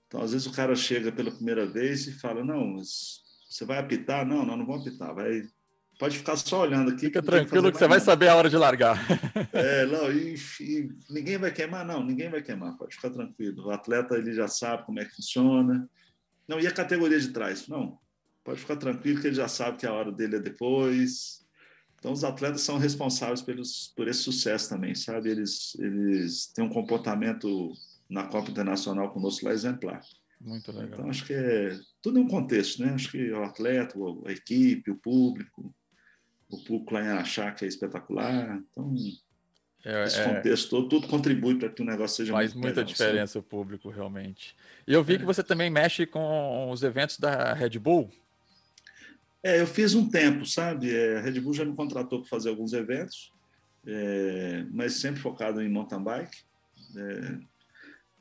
Então, às vezes o cara chega pela primeira vez e fala, não, você vai apitar? Não, não, não vou apitar, vai Pode ficar só olhando aqui. Fica tranquilo que você vai saber a hora de largar. É, não, e, e, ninguém vai queimar, não, ninguém vai queimar, pode ficar tranquilo. O atleta ele já sabe como é que funciona. Não, e a categoria de trás? Não, pode ficar tranquilo que ele já sabe que a hora dele é depois. Então, os atletas são responsáveis pelos, por esse sucesso também, sabe? Eles, eles têm um comportamento na Copa Internacional conosco lá exemplar. Muito legal. Então, acho que é tudo é um contexto, né? Acho que o atleta, a equipe, o público, o público lá em Araxá, que é espetacular. Então, é, esse é. contexto todo, tudo contribui para que o negócio seja Faz muita legal, diferença o público, realmente. E eu vi que você também mexe com os eventos da Red Bull. É, eu fiz um tempo, sabe? a Red Bull já me contratou para fazer alguns eventos, mas sempre focado em mountain bike.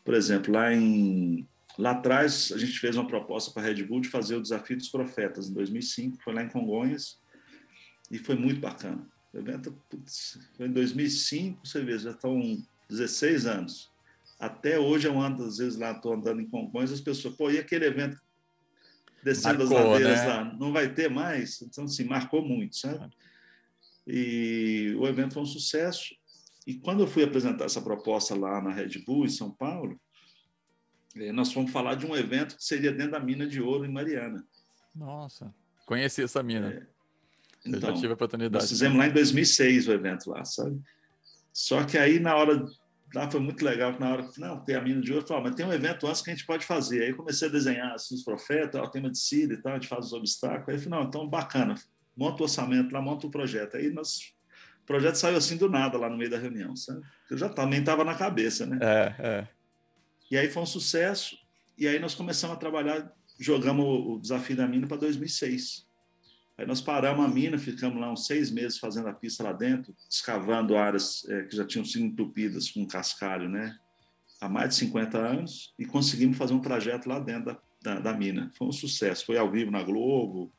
por exemplo, lá em Lá atrás, a gente fez uma proposta para a Red Bull de fazer o Desafio dos Profetas, em 2005, foi lá em Congonhas, e foi muito bacana. O evento putz, foi em 2005, você vê, já estão 16 anos. Até hoje eu ando, às vezes lá estou andando em Congonhas, as pessoas, pô, e aquele evento descendo marcou, as ladeiras né? lá, não vai ter mais? Então, assim, marcou muito, sabe? E o evento foi um sucesso. E quando eu fui apresentar essa proposta lá na Red Bull, em São Paulo, é, nós fomos falar de um evento que seria dentro da mina de ouro em Mariana. Nossa, conheci essa mina. É, então, Eu já tive a oportunidade. Nós fizemos lá em 2006 o evento lá, sabe? Só que aí na hora lá foi muito legal que na hora que não tem a mina de ouro, eu falei, mas tem um evento antes que a gente pode fazer. Aí comecei a desenhar assim, os profetas, o tema de Cida e tal, a gente faz os obstáculos. Aí eu falei, não, então bacana, monta o orçamento lá, monta o projeto. Aí nós o projeto saiu assim do nada lá no meio da reunião, sabe? Eu já também estava na cabeça, né? É, é. E aí foi um sucesso. E aí nós começamos a trabalhar, jogamos o desafio da mina para 2006. Aí nós paramos a mina, ficamos lá uns seis meses fazendo a pista lá dentro, escavando áreas é, que já tinham sido entupidas com cascalho, né? Há mais de 50 anos, e conseguimos fazer um trajeto lá dentro da, da, da mina. Foi um sucesso. Foi ao vivo na Globo,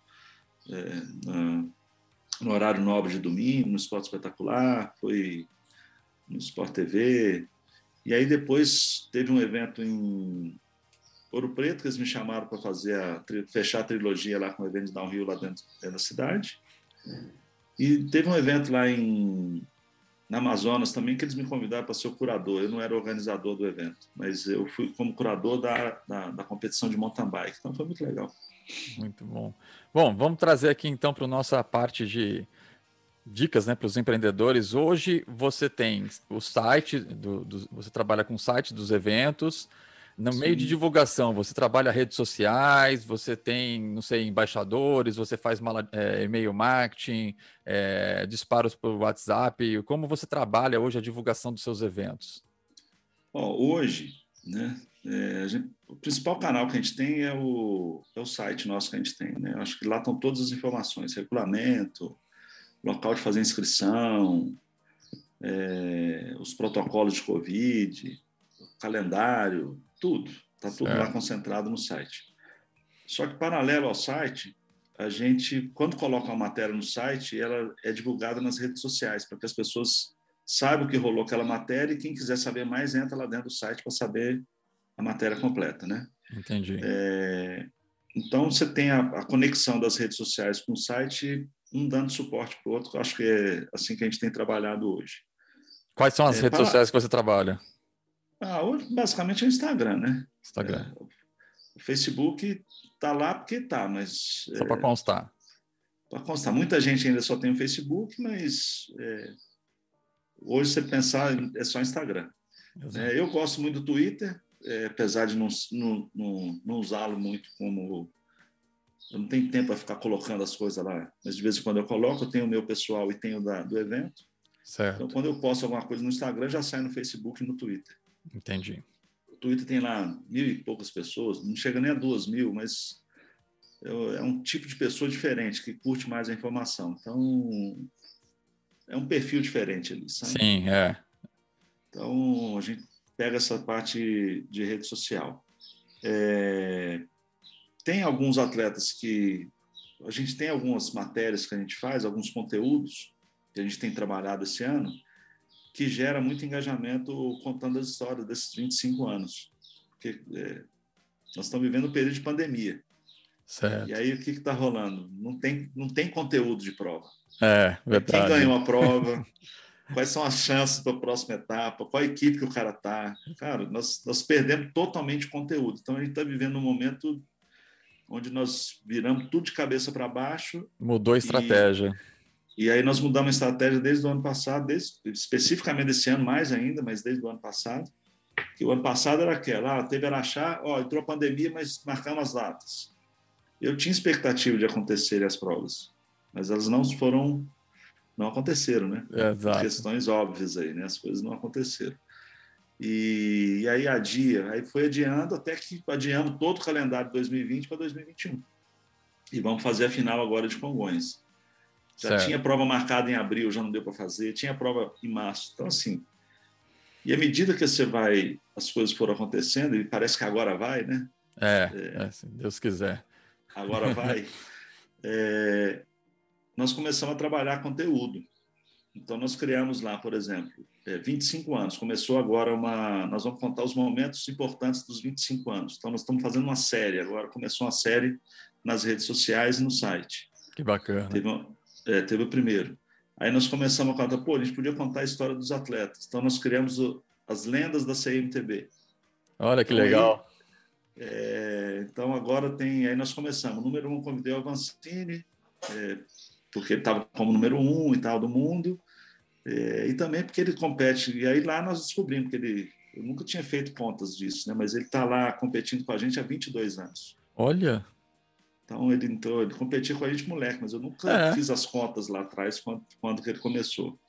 é, na, no horário nobre de domingo, no Esporte Espetacular, foi no Sport TV, e aí depois teve um evento em Ouro Preto que eles me chamaram para fazer a fechar a trilogia lá com o evento de downhill lá dentro, dentro da cidade. E teve um evento lá em na Amazonas também que eles me convidaram para ser o curador. Eu não era organizador do evento, mas eu fui como curador da, da, da competição de mountain bike. Então foi muito legal. Muito bom. Bom, vamos trazer aqui então para a nossa parte de dicas né, para os empreendedores. Hoje você tem o site, do, do, você trabalha com o site dos eventos. No Sim. meio de divulgação, você trabalha redes sociais, você tem, não sei, embaixadores, você faz é, e-mail marketing, é, disparos por WhatsApp. Como você trabalha hoje a divulgação dos seus eventos? Bom, hoje, né, é, gente, o principal canal que a gente tem é o, é o site nosso que a gente tem. Né? Acho que lá estão todas as informações, regulamento, local de fazer inscrição, é, os protocolos de Covid, calendário, tudo. Está tudo lá concentrado no site. Só que, paralelo ao site, a gente, quando coloca uma matéria no site, ela é divulgada nas redes sociais, para que as pessoas saibam o que rolou aquela matéria e quem quiser saber mais, entra lá dentro do site para saber a matéria completa, né? Entendi. É, então, você tem a, a, conexão das redes sociais com o site um dando suporte para o outro. Acho que é assim que a gente tem trabalhado hoje. Quais são as é, redes para... sociais que você trabalha? Ah, hoje, basicamente é o Instagram, né? Instagram. É, o Facebook está lá porque está, mas. Só para é, constar. Para constar. Muita gente ainda só tem o Facebook, mas é, hoje, você pensar, é só Instagram. É, eu gosto muito do Twitter, é, apesar de não, não, não, não usá-lo muito como eu não tenho tempo para ficar colocando as coisas lá, mas de vez em quando eu coloco, eu tenho o meu pessoal e tenho da, do evento. Certo. Então, quando eu posto alguma coisa no Instagram, já sai no Facebook e no Twitter. Entendi. O Twitter tem lá mil e poucas pessoas, não chega nem a duas mil, mas é um tipo de pessoa diferente, que curte mais a informação. Então, é um perfil diferente ali, sabe? Sim, é. Então, a gente pega essa parte de rede social. É, tem alguns atletas que a gente tem algumas matérias que a gente faz, alguns conteúdos que a gente tem trabalhado esse ano, que gera muito engajamento contando as histórias desses 25 anos. Porque é, nós estamos vivendo um período de pandemia. Certo. E aí o que está rolando? Não tem, não tem conteúdo de prova. É, verdade. Quem ganhou a prova? quais são as chances para a próxima etapa? Qual a equipe que o cara está? Cara, nós, nós perdemos totalmente o conteúdo. Então a gente está vivendo um momento onde nós viramos tudo de cabeça para baixo. Mudou a estratégia. E, e, aí nós mudamos a estratégia desde o ano passado, desde, especificamente desse ano mais ainda, mas desde o ano passado. Que o ano passado era aquela, ah, teve Araxá, ó, entrou a pandemia, mas marcamos as datas. Eu tinha expectativa de acontecerem as provas, mas elas não foram não aconteceram, né? Exato. Questões óbvias aí, né? As coisas não aconteceram. E, e aí adia, aí foi adiando até que adiamos todo o calendário de 2020 para 2021. E vamos fazer a final agora de Congonhas. Já certo. tinha prova marcada em abril, já não deu para fazer, tinha prova em março. Então, assim, e à medida que você vai, as coisas foram acontecendo, e parece que agora vai, né? É, é, é se Deus quiser. Agora vai. é, nós começamos a trabalhar conteúdo. Então, nós criamos lá, por exemplo, é, 25 anos. Começou agora uma. Nós vamos contar os momentos importantes dos 25 anos. Então, nós estamos fazendo uma série. Agora começou uma série nas redes sociais e no site. Que bacana. Teve, é, teve o primeiro. Aí nós começamos a contar, pô, a gente podia contar a história dos atletas. Então, nós criamos o, as lendas da CMTB. Olha que legal. Aí, é, então, agora tem. Aí nós começamos. Número um, convidei o Avancini, é, porque ele estava como número um e tal do mundo. É, e também porque ele compete. E aí lá nós descobrimos que ele. Eu nunca tinha feito contas disso, né? mas ele está lá competindo com a gente há 22 anos. Olha! Então ele, então, ele competia com a gente moleque, mas eu nunca é. fiz as contas lá atrás quando, quando que ele começou.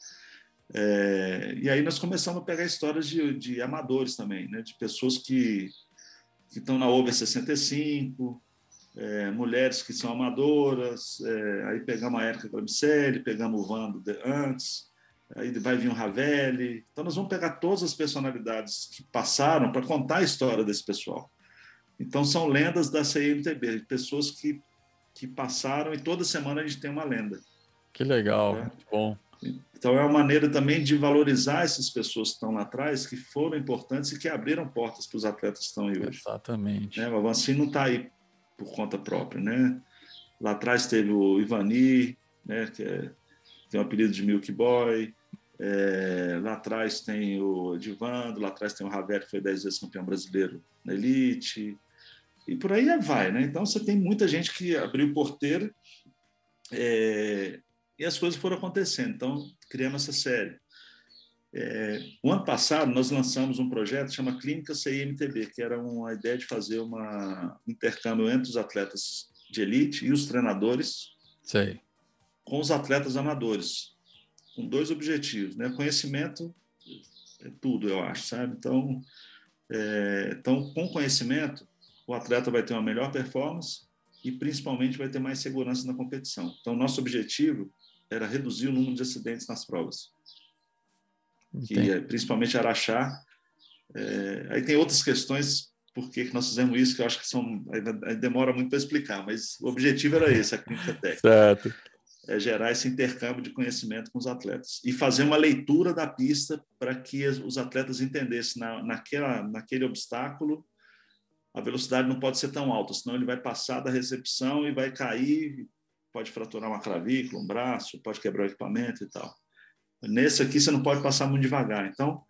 É, e aí nós começamos a pegar histórias de, de amadores também, né? de pessoas que, estão na over 65, é, mulheres que são amadoras, é, aí pegamos a Érica Gramiceli, pegamos o Vando antes, aí vai vir o Ravelli. Então, nós vamos pegar todas as personalidades que passaram para contar a história desse pessoal. Então, são lendas da CMTB, pessoas que, que passaram e toda semana a gente tem uma lenda. Que legal, é. muito bom. Então, é uma maneira também de valorizar essas pessoas que estão lá atrás, que foram importantes e que abriram portas para os atletas que estão aí hoje. Exatamente. Né? O Avancini não está aí por conta própria, né? Lá atrás teve o Ivani, né? Que é, tem o apelido de Milk Boy. É, lá atrás tem o Divando, lá atrás tem o Ravel, que foi 10 vezes campeão brasileiro na Elite, e por aí vai, né? Então você tem muita gente que abriu porteiro é, e as coisas foram acontecendo. Então criamos essa série. É, o ano passado nós lançamos um projeto chama Clínica CIMTB, que era uma ideia de fazer uma, um intercâmbio entre os atletas de elite e os treinadores Sei. com os atletas amadores com dois objetivos, né? Conhecimento é tudo, eu acho, sabe? Então, é, então, com conhecimento, o atleta vai ter uma melhor performance e, principalmente, vai ter mais segurança na competição. Então, nosso objetivo era reduzir o número de acidentes nas provas, que é, principalmente Araxá. É, aí tem outras questões por que nós fizemos isso, que eu acho que são demora muito para explicar, mas o objetivo era esse, a clínica técnica. Certo é, gerar esse intercâmbio de conhecimento com os atletas e fazer uma leitura da pista para que os atletas entendessem na, naquela, naquele obstáculo a velocidade não pode ser tão alta, senão ele vai passar da recepção e vai cair, pode fraturar uma clavícula, um braço, pode quebrar o equipamento e tal. Nesse aqui você não pode passar muito devagar. Então,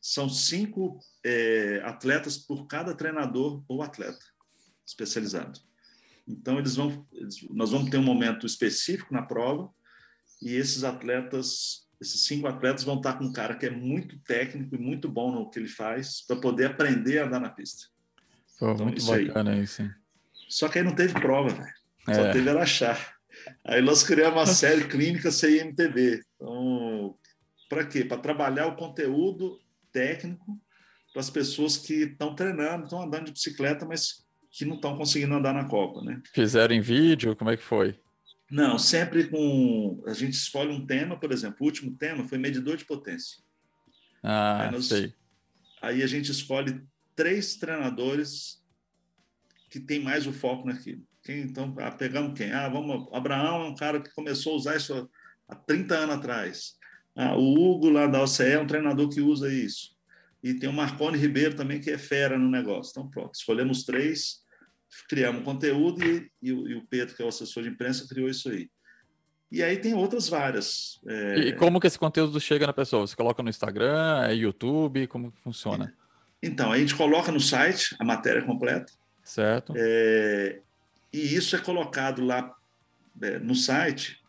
são cinco é, atletas por cada treinador ou atleta especializado. Então, eles vão, nós vamos ter um momento específico na prova e esses atletas, esses cinco atletas vão estar com um cara que é muito técnico e muito bom no que ele faz para poder aprender a andar na pista. Pô, então, muito isso bacana aí. isso. Hein? Só que aí não teve prova, velho. Só é. teve achar. Aí nós criamos uma série clínica CIMTB. Então, para quê? Para trabalhar o conteúdo técnico para as pessoas que estão treinando, estão andando de bicicleta, mas que não estão conseguindo andar na Copa, né? Fizeram em vídeo? Como é que foi? Não, sempre com. A gente escolhe um tema, por exemplo, o último tema foi medidor de potência. Ah, aí nós... sei. Aí a gente escolhe três treinadores que tem mais o foco naquilo. Quem, então, ah, pegamos quem? Ah, vamos. Abraão é um cara que começou a usar isso há 30 anos atrás. Ah, o Hugo lá da OCE é um treinador que usa isso. E tem o Marcone Ribeiro também, que é fera no negócio. Então, pronto, escolhemos três criamos conteúdo e, e, e, o Pedro, que é o assessor de imprensa, criou isso aí. E aí tem outras várias. É... E como que esse conteúdo chega na pessoa? Você coloca no Instagram, é YouTube, como que funciona? Então, a gente coloca no site a matéria completa. Certo. É... E isso é colocado lá é, no site.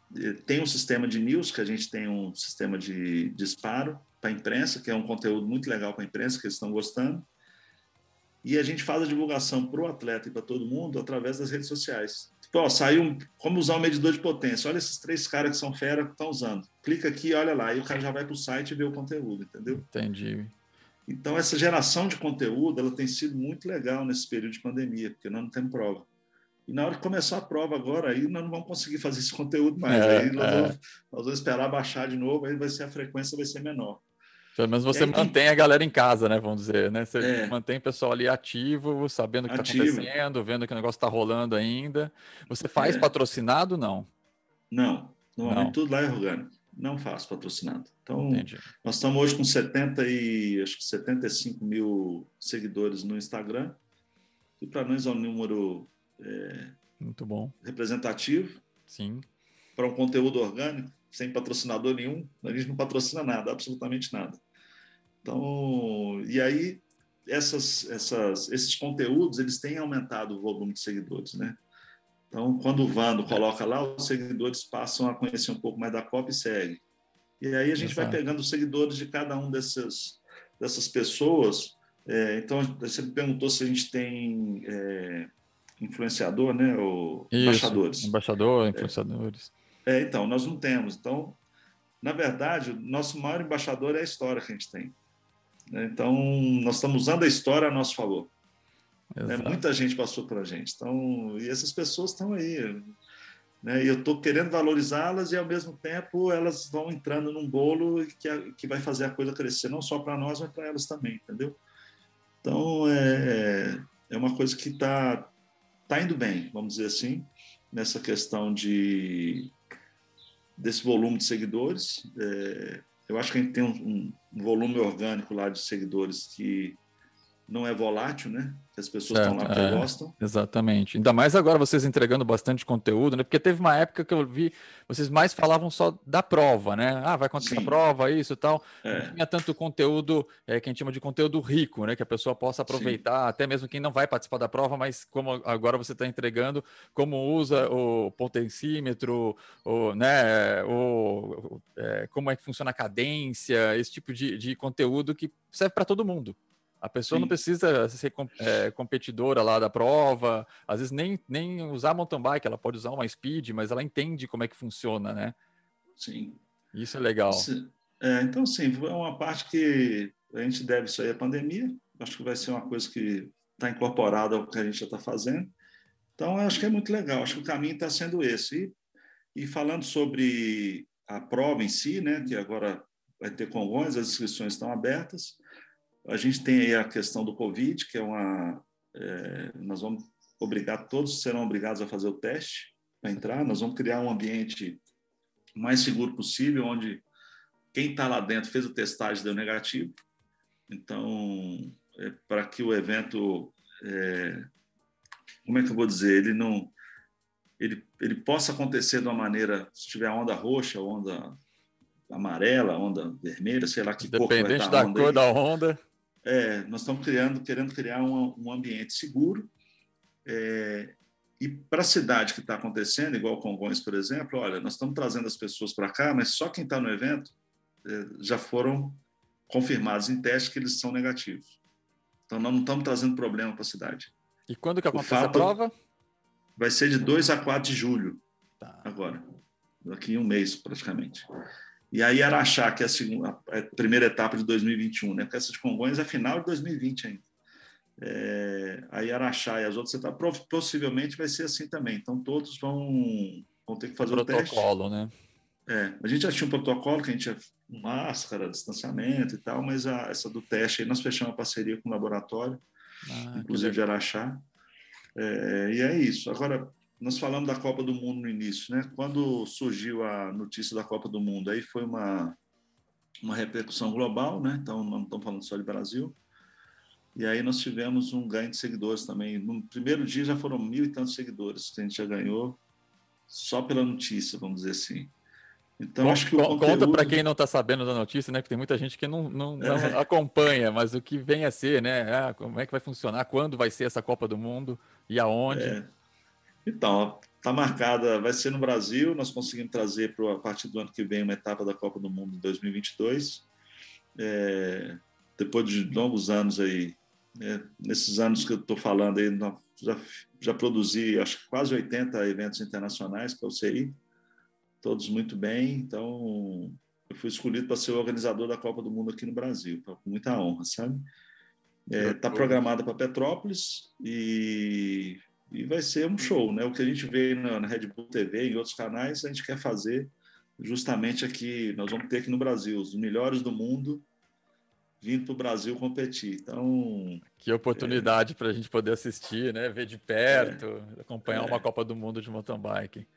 Tem um sistema de news, que a gente tem um sistema de disparo para a imprensa, que é um conteúdo muito legal para a imprensa, que eles estão gostando. E a gente faz a divulgação para o atleta e para todo mundo através das redes sociais, Ó, saiu como usar um medidor de potência. Olha esses três caras que são fera que estão usando. Clica aqui, olha lá, e o cara já vai para o site e vê o conteúdo, entendeu? Entendi. Então, essa geração de conteúdo ela tem sido muito legal nesse período de pandemia, porque nós não temos prova. E na hora que começar a prova agora, aí nós não vamos conseguir fazer esse conteúdo mais. É, aí nós, é. vamos, nós, vamos, esperar baixar de novo, aí vai ser a frequência vai ser menor. Pelo menos você aí, mantém a galera em casa, né? Vamos dizer, né? Você é. mantém o pessoal ali ativo, sabendo o que está acontecendo, vendo que o negócio está rolando ainda. Você faz é. patrocinado não? Não, normalmente não. tudo lá é orgânico. Não faço patrocinado. Então, Entendi. nós estamos hoje com 70 e acho que 75 mil seguidores no Instagram. E para nós é um número é, muito bom representativo. Sim. Para um conteúdo orgânico, sem patrocinador nenhum, a gente não patrocina nada, absolutamente nada. Então, e aí essas, essas, esses conteúdos eles têm aumentado o volume de seguidores, né? Então, quando o Vando coloca lá, os seguidores passam a conhecer um pouco mais da Copa e segue. E aí a gente Exato. vai pegando os seguidores de cada um dessas, dessas pessoas. É, então, você me perguntou se a gente tem é, influenciador, né? Ou Isso, embaixadores. Embaixador, influenciadores. É, então, nós não temos. Então, na verdade, o nosso maior embaixador é a história que a gente tem. Então, nós estamos usando a história a nosso favor. Né? Muita gente passou por a gente. Então, e essas pessoas estão aí. Né? E eu estou querendo valorizá-las e, ao mesmo tempo, elas vão entrando num bolo que, que vai fazer a coisa crescer, não só para nós, mas para elas também, entendeu? Então, é, é uma coisa que está tá indo bem, vamos dizer assim, nessa questão de desse volume de seguidores. É, eu acho que a gente tem um, um, volume orgânico lá de seguidores que não é volátil, né? As pessoas certo, estão lá porque é, gostam. Exatamente. Ainda mais agora vocês entregando bastante conteúdo, né? Porque teve uma época que eu vi, vocês mais falavam só da prova, né? Ah, vai acontecer Sim. a prova, isso e tal. É. Não tinha tanto conteúdo, é, que a gente chama de conteúdo rico, né? Que a pessoa possa aproveitar, Sim. até mesmo quem não vai participar da prova, mas como agora você está entregando, como usa o potencímetro, o, né? O, é, como é que funciona a cadência, esse tipo de, de conteúdo que serve para todo mundo. A pessoa Sim. não precisa ser é, competidora lá da prova, às vezes nem, nem usar mountain bike, ela pode usar uma speed, mas ela entende como é que funciona, né? Sim. Isso é legal. É, então, sim, é uma parte que a gente deve isso aí à pandemia. Acho que vai ser uma coisa que está incorporada ao que a gente já está fazendo. Então, acho que é muito legal. Acho que o caminho está sendo esse. E, e falando sobre a prova em si, né, que agora vai ter Congonhas, as inscrições estão abertas. A gente tem aí a questão do Covid, que é uma. É, nós vamos obrigar, todos serão obrigados a fazer o teste para entrar. Nós vamos criar um ambiente mais seguro possível, onde quem está lá dentro fez o testagem deu negativo. Então, é, para que o evento, é, como é que eu vou dizer, ele não, ele, ele possa acontecer de uma maneira, se tiver onda roxa, onda amarela, onda vermelha, sei lá que Dependente cor vai estar da cor aí. da onda. É, nós estamos criando, querendo criar um, um ambiente seguro. É, e para a cidade que está acontecendo, igual Congonhas, por exemplo, olha, nós estamos trazendo as pessoas para cá, mas só quem está no evento é, já foram confirmados em teste que eles são negativos. Então, nós não estamos trazendo problema para a cidade. E quando que acontece a prova? Vai ser de 2 a 4 de julho, tá. agora. Daqui em um mês, praticamente. E aí Araxá, que é a, segunda, a primeira etapa de 2021, né? Porque essa de Congonhas é final de 2020 ainda. É, aí Araxá e as outras etapas possivelmente vai ser assim também. Então todos vão, vão ter que fazer o, o protocolo, né? É, a gente já tinha um protocolo que a gente tinha máscara, distanciamento e tal, mas a, essa do teste aí nós fechamos uma parceria com o laboratório, ah, inclusive de Araxá. É, e é isso. Agora, nós falamos da Copa do Mundo no início, né? Quando surgiu a notícia da Copa do Mundo, aí foi uma uma repercussão global, né? Então não estamos falando só de Brasil. E aí nós tivemos um ganho de seguidores também. No primeiro dia já foram mil e tantos seguidores que a gente já ganhou só pela notícia, vamos dizer assim. Então, acho que o conteúdo... Conta para quem não está sabendo da notícia, né? Que tem muita gente que não, não, não é. acompanha, mas o que vem a ser, né? Ah, como é que vai funcionar? Quando vai ser essa Copa do Mundo e aonde? É. Então, está marcada, vai ser no Brasil, nós conseguimos trazer para a partir do ano que vem uma etapa da Copa do Mundo em 2022. É, depois de longos anos aí É, nesses anos que eu estou falando aí, já, já produzi acho que quase 80 eventos internacionais para o CI, todos muito bem. Então, eu fui escolhido para ser o organizador da Copa do Mundo aqui no Brasil, com muita honra, sabe? Está é, tá programada para Petrópolis e, e vai ser um show, né? O que a gente vê na, na Red Bull TV e em outros canais, a gente quer fazer justamente aqui. Nós vamos ter aqui no Brasil os melhores do mundo vindo para o Brasil competir. Então. Que oportunidade é... para a gente poder assistir, né? Ver de perto, é... acompanhar é... uma Copa do Mundo de mountain bike.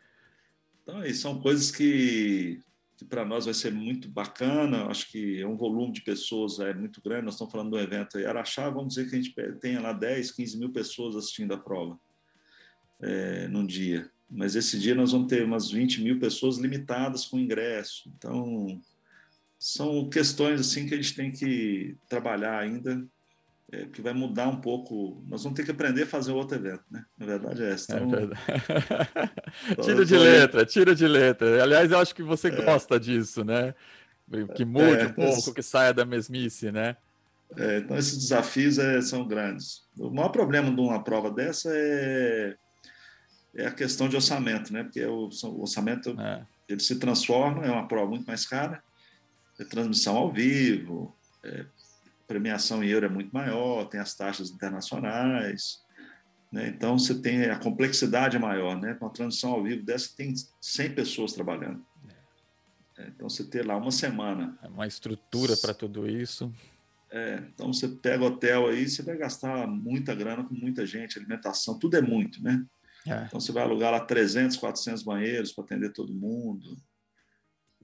Então, e são coisas que, que para nós vai ser muito bacana. Acho que é um volume de pessoas é muito grande. Nós estamos falando do evento aí. Araxá, vamos dizer que a gente tenha lá 10, 15 mil pessoas assistindo a prova é, num dia. Mas esse dia nós vamos ter umas 20 mil pessoas limitadas com ingresso. Então, são questões assim que a gente tem que trabalhar ainda, é, que vai mudar um pouco. Nós vamos ter que aprender a fazer outro evento, né? Na verdade é essa. É então, é verdade. tira de letra, tira de letra. Aliás, eu acho que você é. gosta disso, né? Que mude é, um pouco, que saia da mesmice, né? É, então, esses desafios é, são grandes. O maior problema de uma prova dessa é, é a questão de orçamento, né? Porque o, o orçamento ele se transforma, é uma prova muito mais cara, é transmissão ao vivo, é, premiação em euro é muito maior, tem as taxas internacionais, né? então você tem a complexidade é maior, né? Com a transmissão ao vivo dessa tem 100 pessoas trabalhando. É, então você ter lá uma semana. É uma estrutura para tudo isso. É, então você pega hotel aí, você vai gastar muita grana com muita gente, alimentação, tudo é muito, né? É. Então você vai alugar lá 300, 400 banheiros para atender todo mundo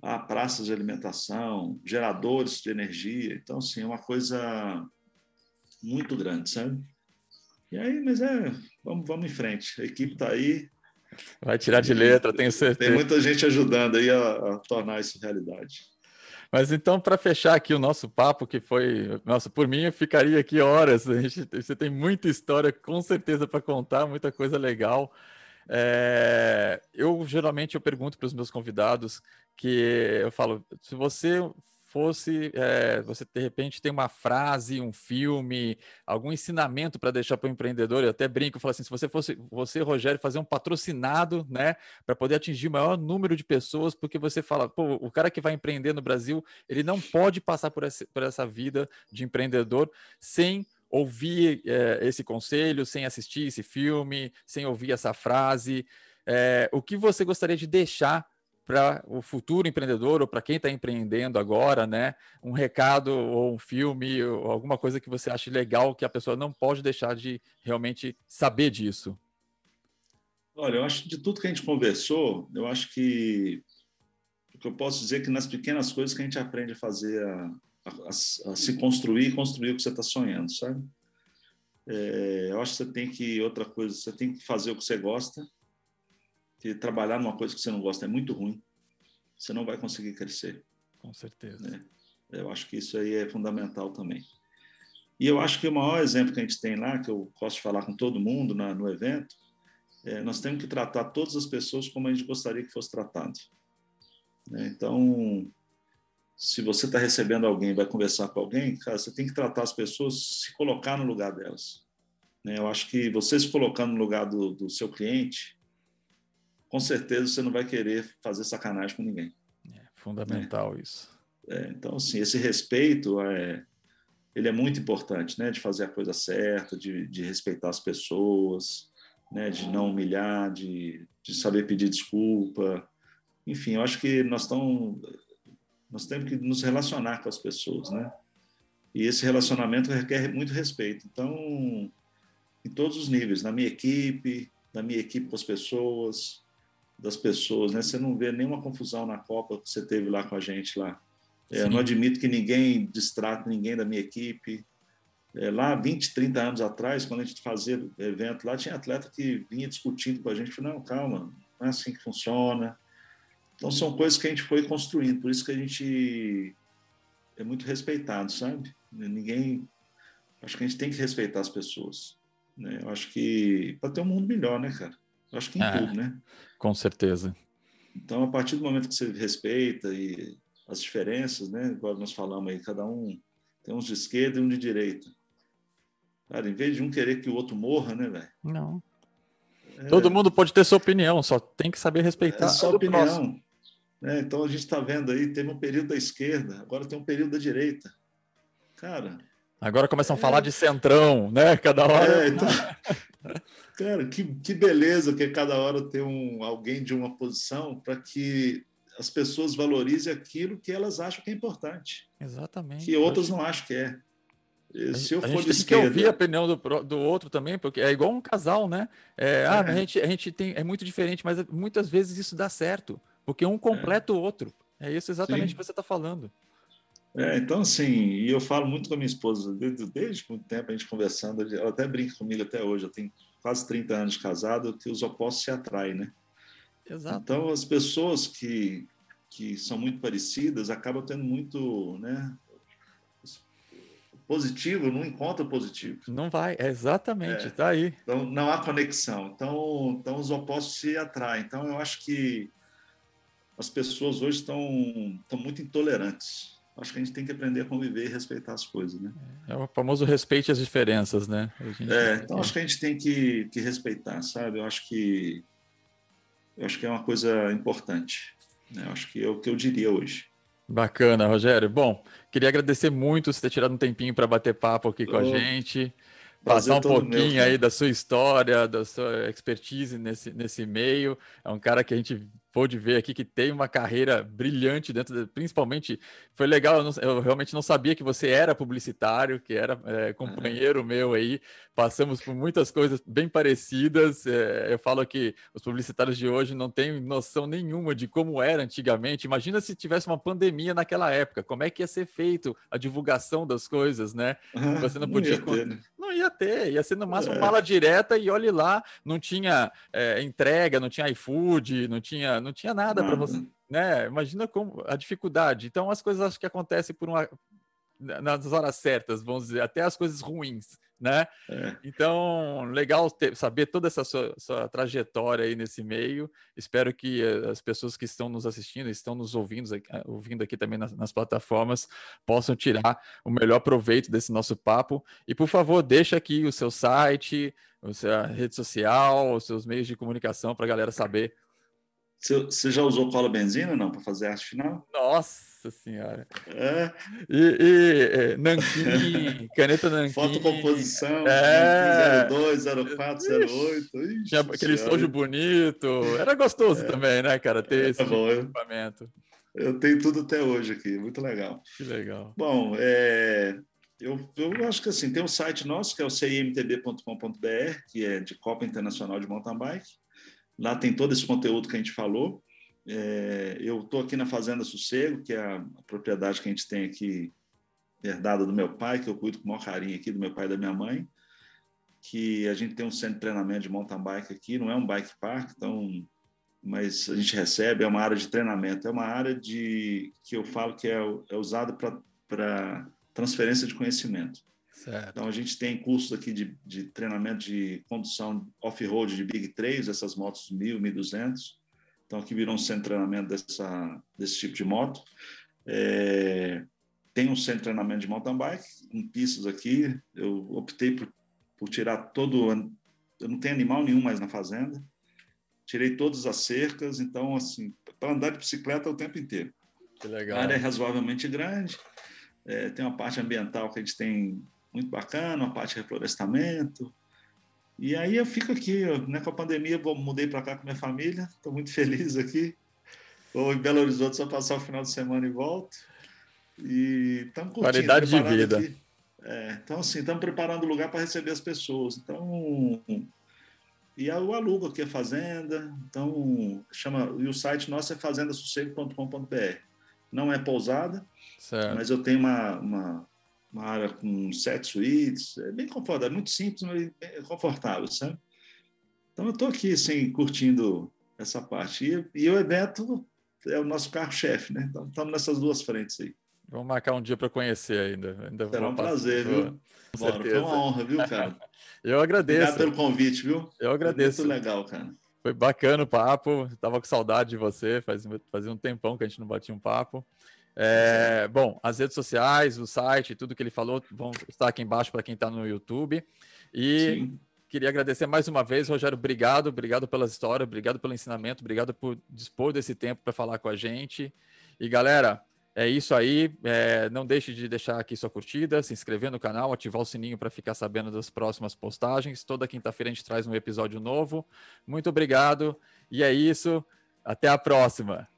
a praças de alimentação, geradores de energia. Então, assim, é uma coisa muito grande, sabe? E aí, mas é, vamos, vamos em frente. A equipe está aí. Vai tirar de letra, tenho certeza. Tem muita gente ajudando aí a, a tornar isso realidade. Mas então, para fechar aqui o nosso papo, que foi. Nossa, por mim eu ficaria aqui horas. A gente, você tem muita história, com certeza, para contar, muita coisa legal. É, eu geralmente eu pergunto para os meus convidados que eu falo, se você fosse, é, você de repente tem uma frase, um filme, algum ensinamento para deixar para o empreendedor, eu até brinco, eu falo assim, se você fosse, você, Rogério, fazer um patrocinado, né, para poder atingir o maior número de pessoas, porque você fala, pô, o cara que vai empreender no Brasil, ele não pode passar por essa, por essa vida de empreendedor sem ouvir é, esse conselho, sem assistir esse filme, sem ouvir essa frase. É, o que você gostaria de deixar para o futuro empreendedor ou para quem está empreendendo agora, né? Um recado ou um filme ou alguma coisa que você ache legal que a pessoa não pode deixar de realmente saber disso. Olha, eu acho de tudo que a gente conversou, eu acho que o que eu posso dizer é que nas pequenas coisas que a gente aprende a fazer, a, a, a se construir e construir o que você está sonhando, sabe? É, eu acho que você tem que outra coisa, você tem que fazer o que você gosta que trabalhar numa coisa que você não gosta é muito ruim, você não vai conseguir crescer. Com certeza. Né? Eu acho que isso aí é fundamental também. E eu acho que o maior exemplo que a gente tem lá, que eu posso falar com todo mundo na, no evento, é, nós temos que tratar todas as pessoas como a gente gostaria que fosse tratado. Né? Então, se você está recebendo alguém, vai conversar com alguém, cara, você tem que tratar as pessoas, se colocar no lugar delas. Né? Eu acho que você se colocando no lugar do, do seu cliente, com certeza você não vai querer fazer sacanagem com ninguém. É fundamental né? isso. É, então, assim, esse respeito é, ele é muito importante, né? De fazer a coisa certa, de, de respeitar as pessoas, né? De não humilhar, de, de saber pedir desculpa. Enfim, eu acho que nós estamos nós temos que nos relacionar com as pessoas, né? E esse relacionamento requer muito respeito. Então, em todos os níveis, na minha equipe, na minha equipe com as pessoas, das pessoas, né? Você não vê nenhuma confusão na Copa que você teve lá com a gente lá. É, não admito que ninguém distrate ninguém da minha equipe. É, lá, 20, 30 anos atrás, quando a gente fazia evento lá, tinha atleta que vinha discutindo com a gente, não, calma, não é assim que funciona. Então, são coisas que a gente foi construindo, por isso que a gente é muito respeitado, sabe? Ninguém... Acho que a gente tem que respeitar as pessoas. Né? Eu acho que para ter um mundo melhor, né, cara? Eu acho que em é. tudo, né? Com certeza. Então, a partir do momento que você respeita e as diferenças, né? Igual nós falamos aí, cada um tem uns de esquerda e um de direita. Cara, em vez de um querer que o outro morra, né, velho? Não. É... Todo mundo pode ter sua opinião, só tem que saber respeitar. É sua opinião. É, então a gente está vendo aí, teve um período da esquerda, agora tem um período da direita. Cara. Agora começam é... a falar de centrão, né? Cada hora. É, então... Cara, que, que beleza que cada hora tem um, alguém de uma posição para que as pessoas valorizem aquilo que elas acham que é importante. Exatamente. Que outras não acham que é. Se eu a for gente tem esquerda... que ouvir a opinião do, do outro também, porque é igual um casal, né? É, é. Ah, a gente, a gente tem, é muito diferente, mas muitas vezes isso dá certo, porque um completa o outro. É isso exatamente Sim. que você está falando. É, então, assim, e eu falo muito com a minha esposa, desde, desde muito tempo a gente conversando, ela até brinca comigo até hoje, eu tenho quase 30 anos de casado, que os opostos se atraem, né? Exato. Então, as pessoas que, que são muito parecidas acabam tendo muito, né? Positivo não encontra positivo. Não vai, é exatamente, é. aí. Então, não há conexão. Então, então, os opostos se atraem. Então, eu acho que as pessoas hoje estão, estão muito intolerantes acho que a gente tem que aprender a conviver e respeitar as coisas, né? É o famoso respeite as diferenças, né? É, então acho que a gente tem que, que respeitar, sabe? Eu acho que eu acho que é uma coisa importante. Né? Eu acho que é o que eu diria hoje. Bacana, Rogério. Bom, queria agradecer muito você ter tirado um tempinho para bater papo aqui com a gente, passar um pouquinho meu, aí da sua história, da sua expertise nesse, nesse meio. É um cara que a gente pôde ver aqui que tem uma carreira brilhante dentro, de, principalmente foi legal. Eu, não, eu, realmente não sabia que você era publicitário, que era é, companheiro meu aí. Passamos por muitas coisas bem parecidas. É, eu falo que os publicitários de hoje não têm noção nenhuma de como era antigamente. Imagina se tivesse uma pandemia naquela época, como é que ia ser feito a divulgação das coisas, né? Você não podia. Não ia ter, né? não ia, ter ia ser no máximo é. mala direta e olhe lá, não tinha é, entrega, não tinha iFood, não tinha não tinha nada para você, né? Imagina como a dificuldade. Então as coisas acho que acontecem por uma nas horas certas, vamos dizer, até as coisas ruins, né? É. Então, legal ter, saber toda essa sua, sua, trajetória aí nesse meio. Espero que eh, as pessoas que estão nos assistindo, estão nos ouvindo, eh, ouvindo aqui também nas, nas plataformas, possam tirar o melhor proveito desse nosso papo. E, por favor, deixa aqui o seu site, a sua rede social, os seus meios de comunicação para a galera saber você já usou cola benzina não para fazer arte final? Nossa senhora! É. E, e é, nanquim, caneta nanquim. Fotocomposição, é. 02, 04, 08. Ixi, Tinha aquele estojo bonito. Era gostoso é. também, né, cara, ter é, esse bom, equipamento. Eu, eu tenho tudo até hoje aqui, muito legal. Que legal. Bom, é, eu, eu acho que assim, tem um site nosso que é o cimtb.com.br, que é de Copa Internacional de Mountain Bike. Lá tem todo esse conteúdo que a gente falou. É, eu estou aqui na Fazenda Sossego, que é a, propriedade que a gente tem aqui, herdada do meu pai, que eu cuido com o maior carinho aqui, do meu pai e da minha mãe. Que a gente tem um centro de treinamento de mountain bike aqui, não é um bike park, então, mas a gente recebe, é uma área de treinamento, é uma área de que eu falo que é, é usada para transferência de conhecimento. Certo. Então, a gente tem cursos aqui de, de treinamento de condução off-road de Big 3, essas motos 1000, 1200. Então, aqui virou um centro de treinamento dessa, desse tipo de moto. É, tem um centro de treinamento de mountain bike, com pistas aqui. Eu optei por, por tirar todo. Eu não tenho animal nenhum mais na fazenda. Tirei todas as cercas, então, assim, para andar de bicicleta o tempo inteiro. Que legal. A área é razoavelmente grande. É, tem uma parte ambiental que a gente tem muito bacana, uma parte de reflorestamento. E aí eu fico aqui, né, com a pandemia, vou, mudei para cá com minha família, estou muito feliz aqui. Vou em Belo Horizonte só passar o final de semana e volto. E estamos curtindo. Qualidade de vida. É, então, assim, estamos preparando o lugar para receber as pessoas. Então, e eu alugo aqui a fazenda. Então, chama, e o site nosso é fazendassossego.com.br. Não é pousada, certo. mas eu tenho uma, uma uma área com sete suítes, é bem confortável, é muito simples, mas é confortável, sabe? Então eu estou aqui, assim, curtindo essa parte. E, e o evento é o nosso carro-chefe, né? Então estamos nessas duas frentes aí. Vamos marcar um dia para conhecer ainda. ainda Será um prazer, viu? Bora, foi uma honra, viu, cara? eu agradeço. Obrigado pelo convite, viu? Eu agradeço. Foi muito legal, cara. Foi bacana o papo. Tava com saudade de você. Faz, fazia um tempão que a gente não batia um papo. É, bom, as redes sociais, o site, tudo que ele falou vão estar aqui embaixo para quem está no YouTube. E Sim. queria agradecer mais uma vez, Rogério. Obrigado, obrigado pelas histórias, obrigado pelo ensinamento, obrigado por dispor desse tempo para falar com a gente. E galera, é isso aí. É, não deixe de deixar aqui sua curtida, se inscrever no canal, ativar o sininho para ficar sabendo das próximas postagens. Toda quinta-feira a gente traz um episódio novo. Muito obrigado. E é isso. Até a próxima.